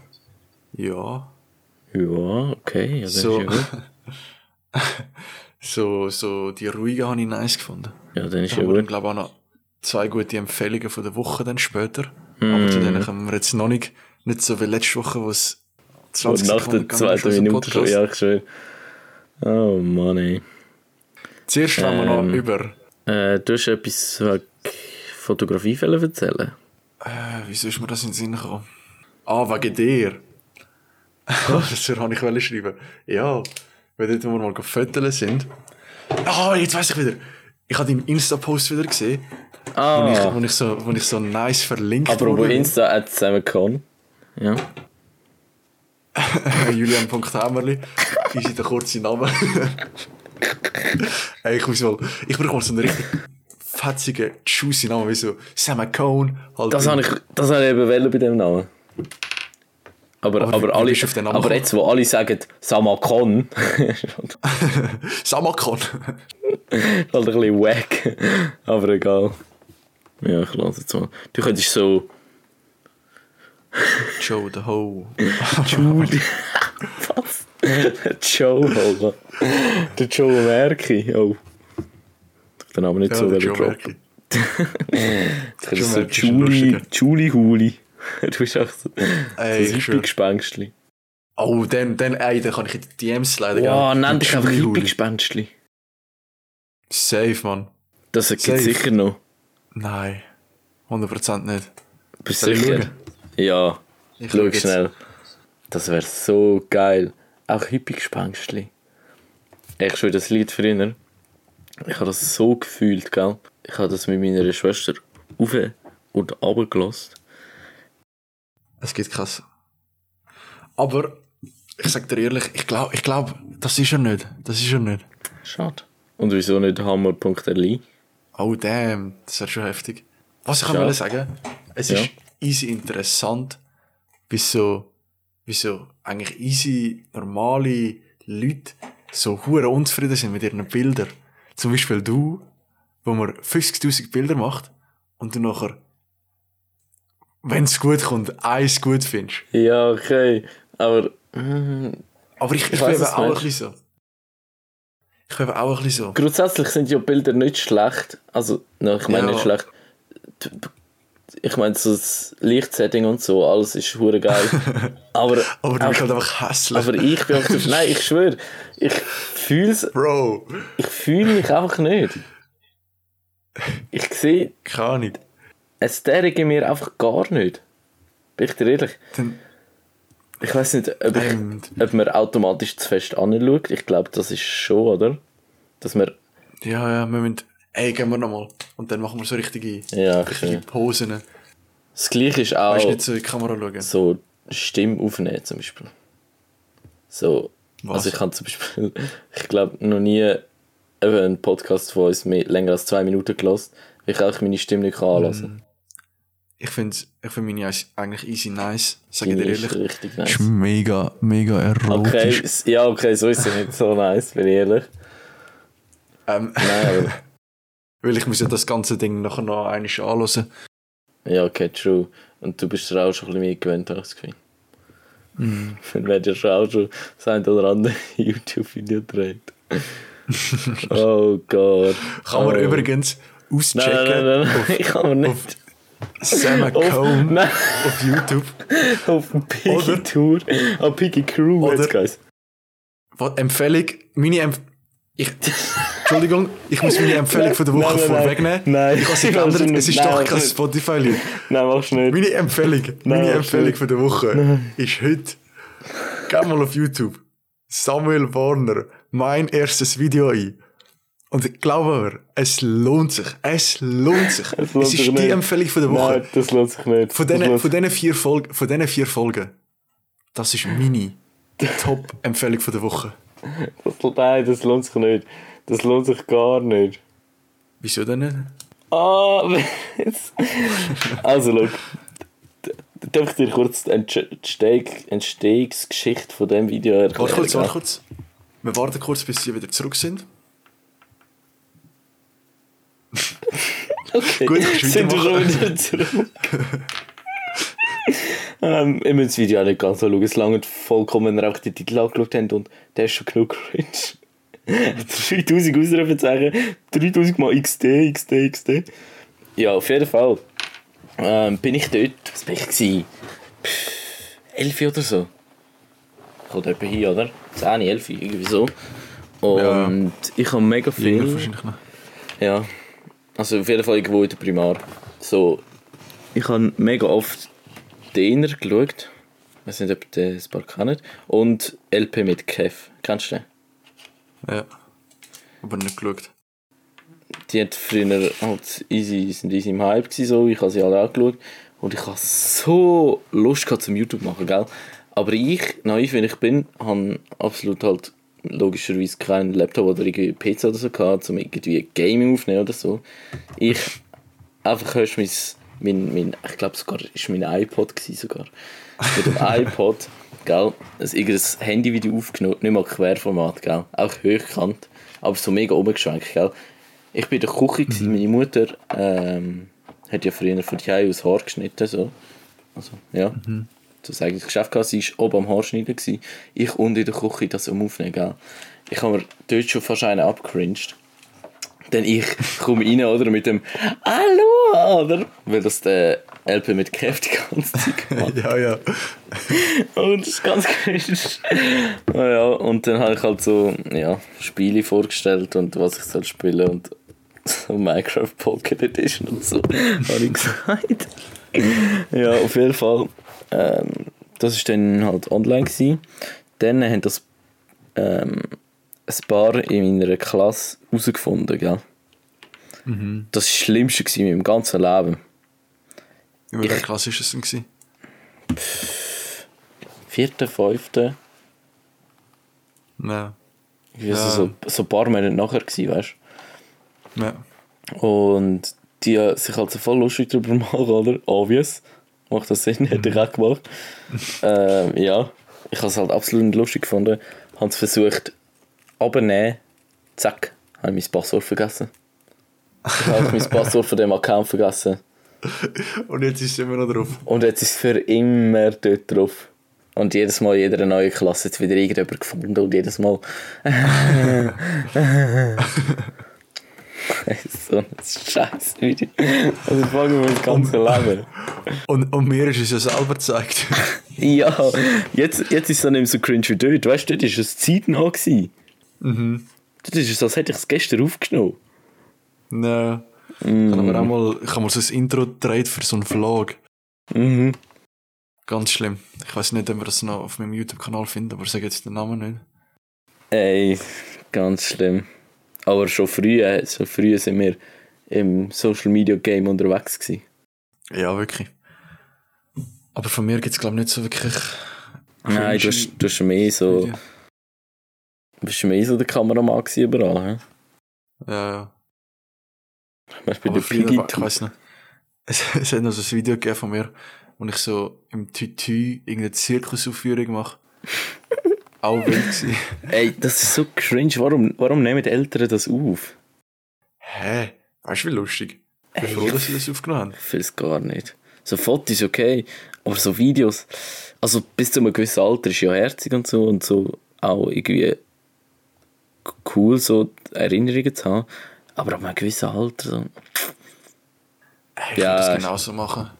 Ja. Ja, okay. Ja, das So, so, so, die ruhigen habe ich nice gefunden. Ja, dann ist Ich ja habe gut. glaube auch noch zwei gute Empfehlungen von der Woche dann später. Aber zu denen kommen wir jetzt noch nicht. Nicht so wie letzte Woche, wo es Und 20 nach Sekunden der zweiten Minute schon, ja, ich schwöre. Oh Mann, ey. Zuerst wollen wir noch Ähm. über. Äh, du hast etwas wegen Fotografie erzählen? Äh, wieso ist mir das in den Sinn gekommen? Ah, wegen dir. das habe ich wollen schreiben. Ja, wenn dort, wo wir mal Fotos sind. Ah, jetzt weiß ich wieder. Ich habe deinen Insta-Post wieder gesehen, wo, ich, Ah, wo, ich so, wo ich so nice verlinkt aber wurde. Insta hat zusammengekommen. Ja. Julian.hämmerli. Easy der kurze Name. hey, ich muss mal, ich brauche mal so einen richtig fetzigen, juicy Namen, wie so Sam. Halt Das habe ich, das habe ich eben wollen bei dem Namen. Aber, Aber aber, alle, aber jetzt, wo alle sagen Samakon, Samakon. halt ein bisschen wack. Aber egal. Ja, ich lasse jetzt mal. Du könntest so Joe the Ho. Judy. Was? Joe, Alter. Der Joe Merki. Oh. Den Namen nicht Ja, so droppen. Merki. Das ist Joe so Julie, Huli. Du bist auch so, Ey, so ich ein Hippie-Gespenstli. Oh, dann, dann, ey, dann kann ich in die DMs leider geben. nenn dich einfach. Hippie-Gespenstli. Safe, Mann. Das gibt Safe. sicher noch. Nein. 100% nicht. Bist ich sicher? schauen? Ja, Ich schau schnell. Das wäre so geil. Auch Hippie-Gespenstli. Ich schwöre, das Lied früher. Ich habe das so gefühlt, gell? Ich habe das mit meiner Schwester auf und runter gelassen. Es gibt krass. Aber, ich sag dir ehrlich, ich glaube, ich glaub, das ist er nicht. Das ist er nicht. Schade. Und wieso nicht hammer.li? Oh, damn. Das wäre schon heftig. Was ich wollte sagen, es Ja. ist easy interessant, wieso, wieso eigentlich easy, normale Leute so hure unzufrieden sind mit ihren Bildern. Zum Beispiel du, wo man 50.000 Bilder macht und du nachher, wenn es gut kommt, eins gut findest. Ja, okay. Aber. mm, Aber ich, ich, Ich bin auch ein bisschen so. Ich bin auch ein bisschen so. Grundsätzlich sind ja Bilder nicht schlecht. Also, nein, ich meine Ja. nicht schlecht. Ich meine, so das Lichtsetting und so, alles ist hure geil. Aber, Aber du bist halt einfach hässlich. aber ich bin einfach so, nein, ich schwöre, ich fühl's, Bro, ich fühle mich einfach nicht. Ich sehe keine Ahnung. Ästhetik in mir einfach gar nicht. Bin ich dir ehrlich? Dann, Ich weiß nicht, ob, ich, ob man automatisch zu fest anschaut. Ich glaube, das ist schon, oder? Dass man. ja, ja, wir müssen, ey, gehen wir nochmal. Und dann machen wir so richtige, Ja, richtige okay. Posen. Das Gleiche ist auch Weißt nicht so in die Kamera schauen. so Stimme aufnehmen, zum Beispiel. So. Was? Also, ich kann zum Beispiel. Ich glaube, noch nie eben einen Podcast von uns mehr, länger als zwei Minuten gelassen, weil ich auch meine Stimme nicht kann anlassen Ich finde ich find meine eigentlich easy nice, sag ich dir ist ehrlich. richtig nice. Ist mega, mega Okay, erotisch. s- ja, okay, so ist sie nicht so nice, bin ich ehrlich. Ähm, Nein, aber. Weil ich muss ja das ganze Ding nachher noch einmal anhören. Ja, okay, true. Und du bist dir auch schon ein bisschen mehr gewöhnt, habe ich das Gefühl. Mhm. Dann wird ja schon auch schon das ein oder andere YouTube-Video gedreht. oh Gott. Kann man oh. übrigens auschecken nein, nein, nein, nein. ich kann auf nicht. Sam Auf, nein, auf YouTube. auf dem Piggy Tour. Ah, Piggy Crew, Oder- jetzt, guys. Was, Empfehlung, meine Empf ich, Entschuldigung, ich muss meine Empfehlung von der Woche Nein, nein, vorwegnehmen. Nein. Ich habe sie geändert, nicht. es ist Nein, doch kein. Spotify-Lied. Nein, machst du nicht. Meine Empfehlung, meine Empfehlung von der Woche ist heute, geh mal auf YouTube, Samuel Warner, mein erstes Video ein. Und glaube mir, es lohnt sich, es lohnt sich. Es lohnt es sich ist die nicht. Empfehlung von der Woche. Nein, das lohnt sich nicht. Von diesen, von diesen vier Folgen, von diesen vier Folgen, das ist meine Top-Empfehlung von der Woche. Das, nein, das lohnt sich nicht. Das lohnt sich gar nicht. Wieso denn nicht? Ah, jetzt. Also. D- Darf ich dir kurz die Entstehungsgeschichte von diesem Video erklären? Warte kurz, warte kurz. Wir warten kurz, bis sie wieder zurück sind. Okay. Gut, sind wir schon wieder zurück. ähm, ich muss das Video auch nicht ganz so schauen. Es langt vollkommen, wenn ihr den Titel angeschaut habt und der ist schon genug cringe. 3000 Ausrufezeichen, 3000 mal XD, XD, XD. Ja, auf jeden Fall. Ähm, bin ich dort, was bin ich gewesen? Pff, 11 oder so. Kommt etwa hin, oder? 10, 11, irgendwie so. Und ich habe mega viel... Jünger wahrscheinlich noch. Ja, also auf jeden Fall irgendwo in der Primar. So, ich habe mega oft Diener geschaut. Ich weiß nicht, ob ihr das paar kennt. Und LP mit Kev. Kennst du den? Ja. Aber nicht geschaut. Die hat früher halt easy, sind easy im Hype gewesen, so. Ich habe sie alle angeschaut. Und ich habe so Lust gehabt zum YouTube machen, gell? Aber ich, naiv wie ich bin, habe absolut halt logischerweise keinen Laptop oder irgendwie PC oder so gehabt, um irgendwie Gaming aufzunehmen oder so. Ich einfach hörst mein, mein, mein ich glaube sogar, ist mein iPod gewesen sogar. Mit dem iPod, gell, ein irgendein Handyvideo aufgenommen, nicht mal Querformat, gell, auch hochkant, aber so mega umgeschwenkt, gell. Ich bin in der Küche, gewesen, meine Mutter ähm, hat ja früher von die aus Haar geschnitten, so. Also, ja. Das eigenes Geschäft gehabt. Sie war oben am Haarschneiden. Gewesen. Ich unten in der Küche das am Aufnehmen. Gell? Ich habe mir dort schon fast einen abgecringed. Dann ich komme rein, oder, mit dem Hallo, oder? Weil das der LP mit ganze Zeit gemacht Ja, ja. Und das ist ganz cringe. naja, und dann habe ich halt so, ja, Spiele vorgestellt und was ich soll spielen und so Minecraft Pocket Edition und so, habe ich gesagt. ja, auf jeden Fall. Ähm, das war dann halt online. Gewesen. Dann haben das ähm, ein paar in meiner Klasse herausgefunden, gell? Das war das Schlimmste in meinem ganzen Leben. In welcher Klasse war es denn? gewesen? Vierte, fünfte, Ja. ich weiß Ja. so, so ein paar Monate nachher gewesen, weißt du? Ja. Und die äh, sich halt so voll lustig drüber machen, oder? Obvious. Macht das Sinn, hätte ich auch gemacht. ähm, ja, ich habe es halt absolut nicht lustig gefunden. Habe es versucht, abzunehmen. Zack, habe ich mein Passwort vergessen. Ich habe mein Passwort von dem Account vergessen. Und jetzt ist es immer noch drauf. Und jetzt ist es für immer dort drauf. Und jedes Mal, jeder neuen Klasse hat wieder irgendjemand gefunden und jedes Mal. so ein scheiß Video. Also fangen wir das ganze Leben. Und, und mir ist es ja selber gezeigt. Ja, jetzt, jetzt ist es dann nicht mehr so cringe wie dort. Weißt du, dort war es zeitnah. gewesen. mhm. Dort ist es, als hätte ich es gestern aufgenommen. Ja. Ich habe aber auch mal, ich habe mal so ein Intro gedreht für so einen Vlog. Mhm. Ganz schlimm. Ich weiß nicht, ob wir das noch auf meinem YouTube-Kanal finden, aber ich sage jetzt den Namen nicht. Ey, ganz schlimm. Aber schon früh, so früh sind wir im Social Media Game unterwegs gewesen. Ja, wirklich. Aber von mir gibt es, glaube ich, nicht so wirklich. Nein, du hast, du hast mehr so. Du bist mehr so der Kameramann überall, hä? Ja, ja. Zum Beispiel Aber der Piggy. ich weiß nicht. Es, es hat noch so ein Video gegeben von mir, wo ich so im Tütü irgendeine Zirkusaufführung mache. Auch wild gewesen. Ey, das ist so cringe. Warum, warum nehmen die Eltern das auf? Hä? Weißt du, wie lustig? Ich bin Ey, froh, dass sie das aufgenommen haben. Ich es gar nicht. So Fotos okay, aber so Videos, also bis zu einem gewissen Alter ist ja herzig und so und so auch irgendwie cool, so Erinnerungen zu haben. Aber ab einem gewissen Alter, so, ich Ja, würde das genauso machen.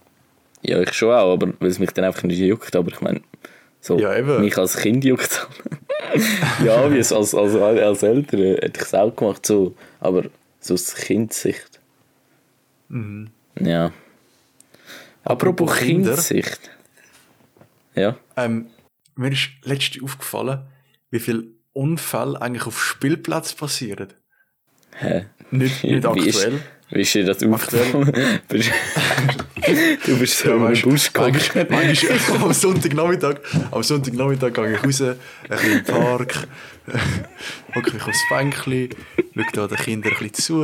ja, ich schon auch, aber weil es mich dann einfach nicht juckt. Aber ich meine, so, Ja, mich als Kind juckt es Ja, wie es als, als, als Eltern hätte ich es auch gemacht, so, aber so aus Kindssicht. Mhm. Ja. Apropos Apropos Kinder. Kindssicht. Ja. Ähm, mir ist letztens aufgefallen, wie viele Unfälle eigentlich auf Spielplätzen passieren. Hä? Nicht, nicht Wie ist- aktuell. Wie ist dir das aufgefallen? Du bist so Ja, in weißt, den Busch gegangen. manchmal, am Sonntagnachmittag, am Sonntagnachmittag gehe ich raus, ein bisschen im Park, hocke mich aufs Bänkchen, schaue da den Kindern ein bisschen zu.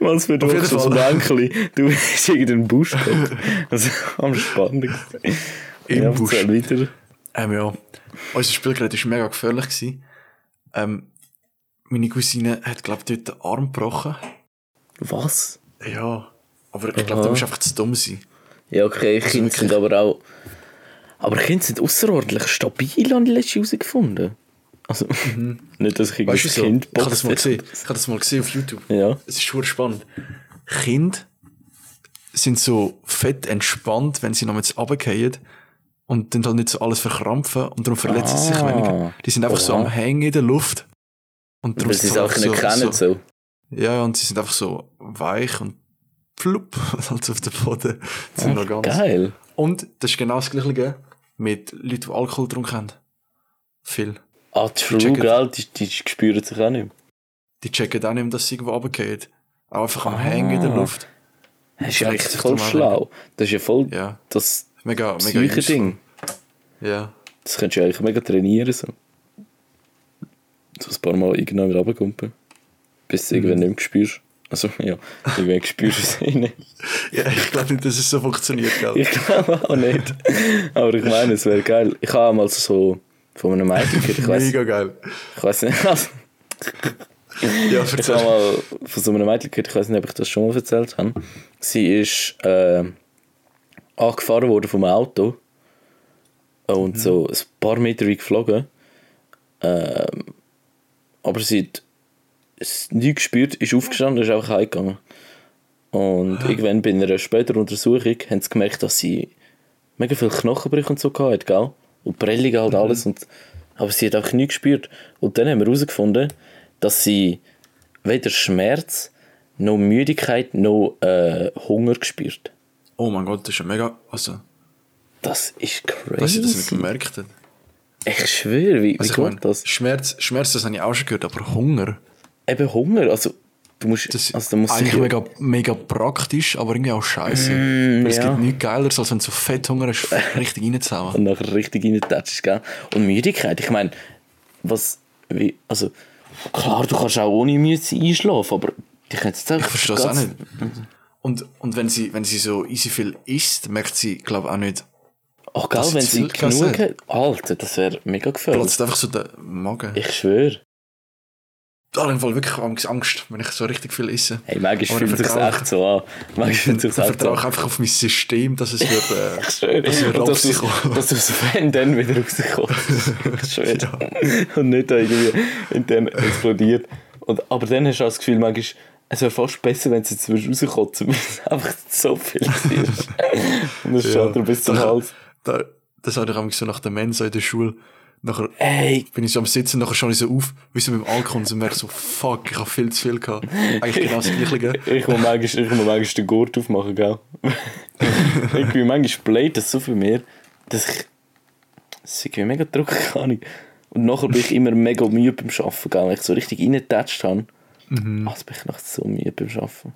Was für Auf jeden Druck, das Fall. Bänkchen. Du bist in den Busch gegangen. Also am spannendsten. Im ja, Weiter. Ähm, ja, unser Spielgerät war mega gefährlich. Gewesen. Ähm, meine Cousine hat, glaube ich, dort den Arm gebrochen. Was? Ja, aber ich glaube, du musst einfach zu dumm sein. Ja, okay, Kinder wirklich- sind aber auch. Aber Kinder sind außerordentlich stabil, habe ich letztens herausgefunden. Also, nicht, dass ich Weißt du irgendein so? Kind Ich habe das mal gesehen. Ich habe das mal gesehen auf YouTube. Ja. Es ist schon spannend. Kinder sind so fett entspannt, wenn sie noch jetzt runterfallen und dann halt nicht so alles verkrampfen und darum verletzen sie sich Ah. weniger. Die sind einfach so Oha. am Hängen in der Luft. Und darum Weil sie es auch nicht kennen. So. Ja, und sie sind einfach so weich und flupp, halt so auf dem Boden. Sie sind Ach, noch ganz. geil. Und das ist genau das Gleiche mit Leuten, die Alkohol getrunken haben. Viel. Ah, true, checken- gell? Die, die spüren sich auch nicht mehr. Die checken auch nicht, mehr, dass sie irgendwo runterfallen. Auch einfach am Hängen in der Ah. Luft. Das ist ja sich voll schlau. Das ist ja voll Ja, das mega, mega. Psyche-Ding. Ja. Das könntest du eigentlich mega trainieren. So, so ein paar Mal irgendwann wieder runterkumpen. Bis du irgendwann nicht mehr spürst. Also, ja, irgendwann spürst du es eh nicht. ja, ich glaube nicht, dass es so funktioniert, gell? Ich glaube auch nicht. Aber ich meine, es wäre geil. Ich habe mal so von einem Mädchen gehört. Ich weiß Mega geil. ich weiss nicht. Also, Ja, ich habe mal von so einem Mädchen gehört. Ich weiß nicht, ob ich das schon mal erzählt habe. Sie ist äh, angefahren worden vom Auto. Und so ein paar Meter weit geflogen. Ähm, aber sie hat es nie gespürt, ist aufgestanden und ist einfach heimgegangen. Und irgendwann bei einer späteren Untersuchung haben sie gemerkt, dass sie mega viele Knochenbrüche und so gehabt, gell? Und Prellungen halt alles. Und, aber sie hat einfach nie gespürt. Und dann haben wir herausgefunden, dass sie weder Schmerz, noch Müdigkeit, noch äh, Hunger gespürt. Oh mein Gott, das ist ja mega. Also, Das ist crazy. dass ich das nicht gemerkt habe. Ich schwöre, wie, wie Also, ich geht meine, das? Schmerz, Schmerz, das habe ich auch schon gehört, aber Hunger. Eben Hunger, also du musst, Das also, da muss eigentlich mega, mega praktisch, aber irgendwie auch scheiße. Mm, es ja. gibt nichts Geileres, als wenn du so fett Hunger hast, richtig reinzuhauen. und nachher richtig reintatschst, gell? Und Müdigkeit, ich meine, was, wie, also, klar, du kannst auch ohne Mühe einschlafen, aber die können jetzt auch... Ich verstehe es auch nicht. Und, und wenn, sie, wenn sie so easy viel isst, merkt sie, glaube ich, auch nicht, Ach, gell, dass wenn sie genug hat. Alter, das wäre mega gefährlich. platzt einfach so der Magen. Ich schwöre. Ich im Fall wirklich Angst, wenn ich so richtig viel esse. Hey, manchmal fühlt es sich echt so an. Manchmal fühlt es sich echt vertraue an. ich einfach auf mein System, dass es wird, äh, Ich schwöre. dass wir Und dass du dass du aus Fan dann wieder rauskommst. Ich schwöre. Und nicht da irgendwie intern explodiert. Und, aber dann hast du auch das Gefühl, manchmal, es wäre fast besser, wenn sie jetzt rauskotzen weil es einfach so viel ist. Und das schaut dir bis zum Hals. Da, das hatte ich auch so nach der Mensa in der Schule. Nachher Ey, bin ich so am Sitzen, nachher schaue ich so auf, wie so mit dem Alkohol und so merke so, fuck, ich habe viel zu viel gehabt. Eigentlich genau das Gleiche. ich muss manchmal, ich muss manchmal den Gurt aufmachen, gell? Irgendwie manchmal bläht das so viel mehr, dass ich. Das ist irgendwie mega Druck, Ahnung. Und nachher bin ich immer mega müde beim Arbeiten, gell? wenn ich so richtig reingetatscht habe. Mhm. Also bin ich noch so müde beim Arbeiten.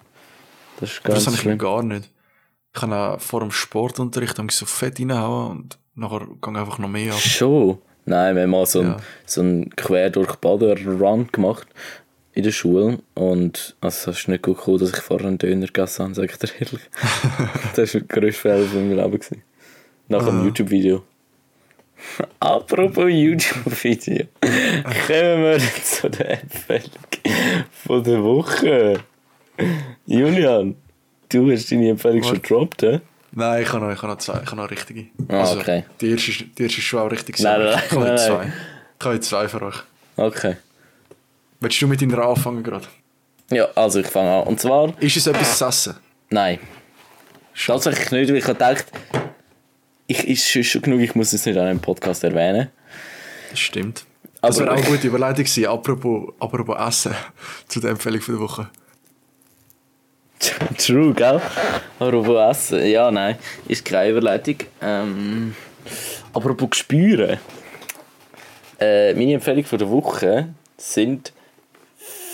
Das ist ganz Das habe ich schlimm. gar nicht. Ich kann auch vor dem Sportunterricht so fett reinhauen und nachher gehe einfach noch mehr ab. Schon? Nein, wir haben mal so einen Ja. so einen quer durch Baden-Run gemacht in der Schule und also es ist nicht gut gekommen, dass ich vorher einen Döner gegessen habe, sag ich dir ehrlich. das war der grösste Fehler von meinem Leben. Gewesen. Nach einem Ah. YouTube-Video. Apropos YouTube-Video. Kommen wir zu der Empfehlung von der Woche. Julian, du hast deine Empfehlung schon gedroppt, hä? Nein, ich habe noch, ich habe noch zwei, ich habe noch richtige. Ah, okay. Die erste, ist- die erste ist schon auch richtig. Nein, aber nein, ich habe zwei. Ich habe zwei für euch. Okay. Willst du mit deiner anfangen gerade? Ja, also ich fange an. Und zwar... Ist es etwas zu essen? Nein. Tatsächlich nicht, weil ich gedacht, ich ist schon- schon genug, ich muss es nicht an einem Podcast erwähnen. Das stimmt. Das Aber- wäre auch eine gute Überleitung gewesen, apropos, apropos Essen, zu der Empfehlung für die Woche. True, gell? Apropos Essen. Ja, nein, ist keine Überleitung. Ähm, apropos Gespüren. Äh, meine Empfehlung für die Woche sind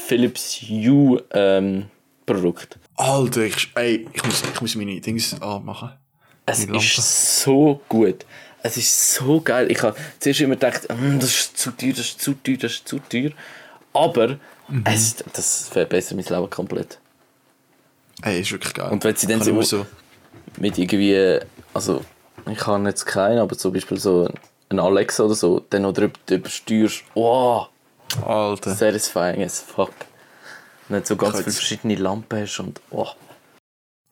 Philips Hue ähm, Produkte. Alter, ich, ey, ich, muss, ich muss meine Dings anmachen. Es ist so gut. Es ist so geil. Ich habe zuerst immer gedacht, «Hm, das ist zu teuer, das ist zu teuer, das ist zu teuer. Aber Mhm. es, das verbessert mein Leben komplett. Ey, ist wirklich geil. Und wenn sie dann so, kann so mit irgendwie, also ich habe jetzt keinen, aber zum Beispiel so ein Alexa oder so, dann noch drüber, drüber steuerst, wow, Alter. satisfying as fuck. Wenn du so ganz viele verschiedene Lampen hast und wow.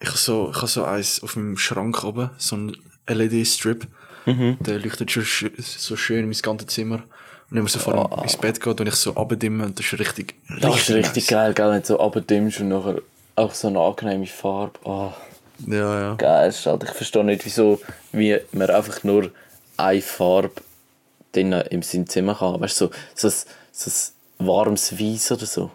Ich habe so, ich habe so eins auf meinem Schrank oben, so ein LED-Strip. Mhm. Der leuchtet schon so schön in mein ganzes Zimmer. Und wenn man so vor dem ins Bett geht und ich so abdimme, und das ist richtig, Das ist richtig nice. geil, gell, wenn du so abdimmst und nachher auch so eine angenehme Farbe. Oh. Ja, ja. geil halt. Ich verstehe nicht, wieso wie man einfach nur eine Farbe drin im seinem Zimmer kann. Weißt du, so, so, ein, so ein warmes Weiß oder so.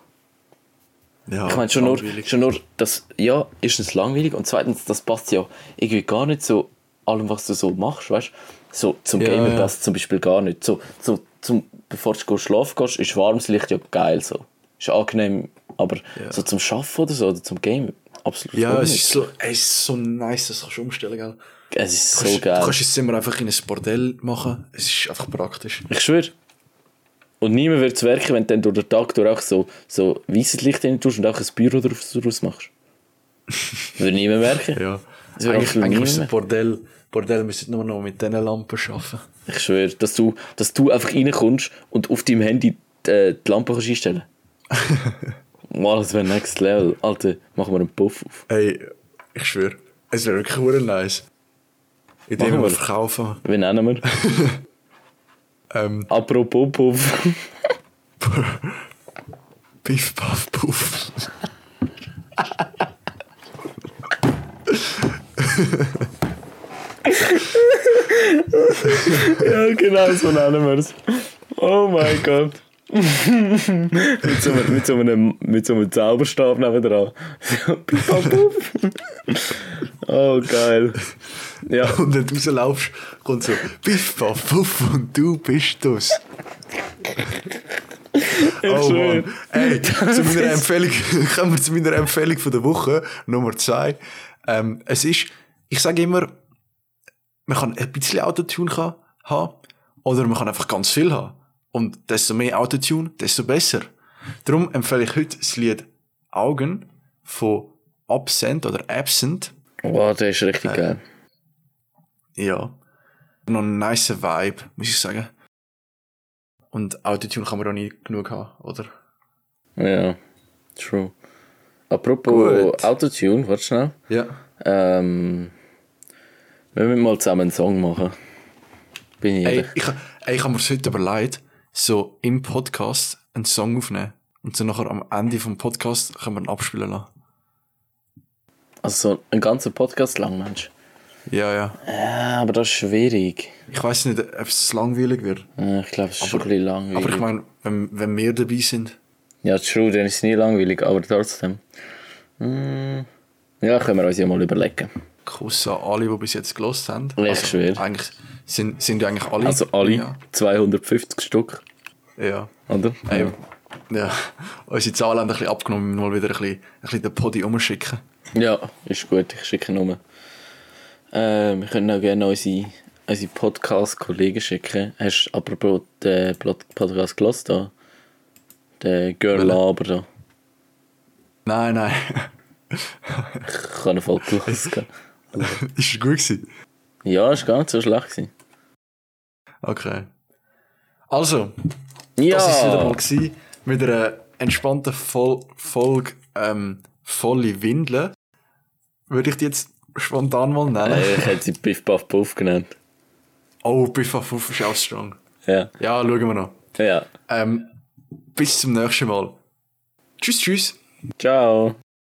ja Ich meine, schon nur, schon nur, das, ja, ist es langweilig und zweitens, das passt ja irgendwie gar nicht so allem, was du so machst, weißt? So, zum Ja, Gamer ja. passt zum Beispiel gar nicht. So, so, zum, bevor du schlafen gehst, ist warmes Licht ja geil so. Ist angenehm, aber Ja. so zum Schaffen oder so, oder zum Gamen, absolut Ja, es ist so, es ist so nice, das kannst du umstellen, gell? es ist Du so kannst, geil. Du kannst das Zimmer einfach in ein Bordell machen. Es ist einfach praktisch. Ich schwöre. Und niemand wird es werken, wenn du dann durch den Tag durch auch so, so weißes Licht hin tust und auch ein Büro daraus machst. Würde niemand merken. Ja. Das Eigentlich, eigentlich müsste. Bordell, Bordell müsste nur noch mit diesen Lampen arbeiten. Ich schwöre, dass du, dass du einfach reinkommst und auf deinem Handy die, äh, die Lampe kannst einstellen Wow, das wäre next level. Alter, machen wir einen Puff auf. Ey, ich schwöre, es wäre wirklich hure nice. Machen wir wir. verkaufen. Wie nennen wir? Ähm, Apropos Puff. Piff, Puff, Puff. ja, genau so nennen wir es. Oh mein Gott. Mit, so einem, mit, so einem, mit so einem Zauberstab puff. oh, geil. Ja, Und wenn du rauslaufst, kommt so Piff, Puff, Puff und du bist das. Oh. Mann. Ey, zu meiner Empfehlung, kommen wir zu meiner Empfehlung von der Woche, Nummer zwei. Ähm, es ist, ich sage immer, man kann ein bisschen Autotune haben oder man kann einfach ganz viel haben. Und desto mehr Autotune, desto besser. Darum empfehle ich heute das Lied Augen von Absent oder Absent. wow, der ist richtig geil. Ja. Noch ein nice Vibe, muss ich sagen. Und Autotune kann man auch nie genug haben, oder? Ja, true. Apropos Gut. Autotune, warte schnell. Ja. Ähm, wir müssen mal zusammen einen Song machen. Bin ich Ey, ich, ey, ich habe mir das heute überlegt, so im Podcast einen Song aufnehmen und so nachher am Ende vom Podcast können wir ihn abspielen lassen. Also so einen ganzen Podcast lang, Mensch. Ja, ja. Ja, aber das ist schwierig. Ich weiß nicht, ob es langweilig wird. Ja, ich glaube, es ist schon ein bisschen langweilig. Aber ich meine, wenn, wenn wir dabei sind, Ja, true, dann ist es nie langweilig, aber trotzdem. Mm, ja, können wir uns ja mal überlegen. Kuss an alle, die bis jetzt gelost haben. Ja, ich schwöre. Eigentlich sind, sind ja eigentlich alle. Also alle Ja. 250 Stück, ja. oder? Ey, ja. Unsere Zahlen haben ein bisschen abgenommen, wir mal wieder ein bisschen, ein bisschen den Podi umschicken. Ja, ist gut, ich schicke ihn um. Äh, wir können auch gerne unsere, unsere Podcast-Kollegen schicken. Hast du apropos den Pod- Podcast gehört da? Der Girl? Laber da. Nein, nein. Ich habe eine Folge gehört. ist es gut gewesen? Ja, ist gar nicht so schlecht gewesen. Okay. Also, Ja! das war wieder mal gewesen, mit einer entspannten Vol Folge ähm, volle Windeln. Würde ich die jetzt spontan mal nennen. Äh, ich hätte sie Biff Buff Puff genannt. Oh, Biff auf Fuff ist auch strong. Ja. Ja, schauen wir noch. Ja. Ähm, bis zum nächsten Mal. Tschüss, tschüss. Ciao.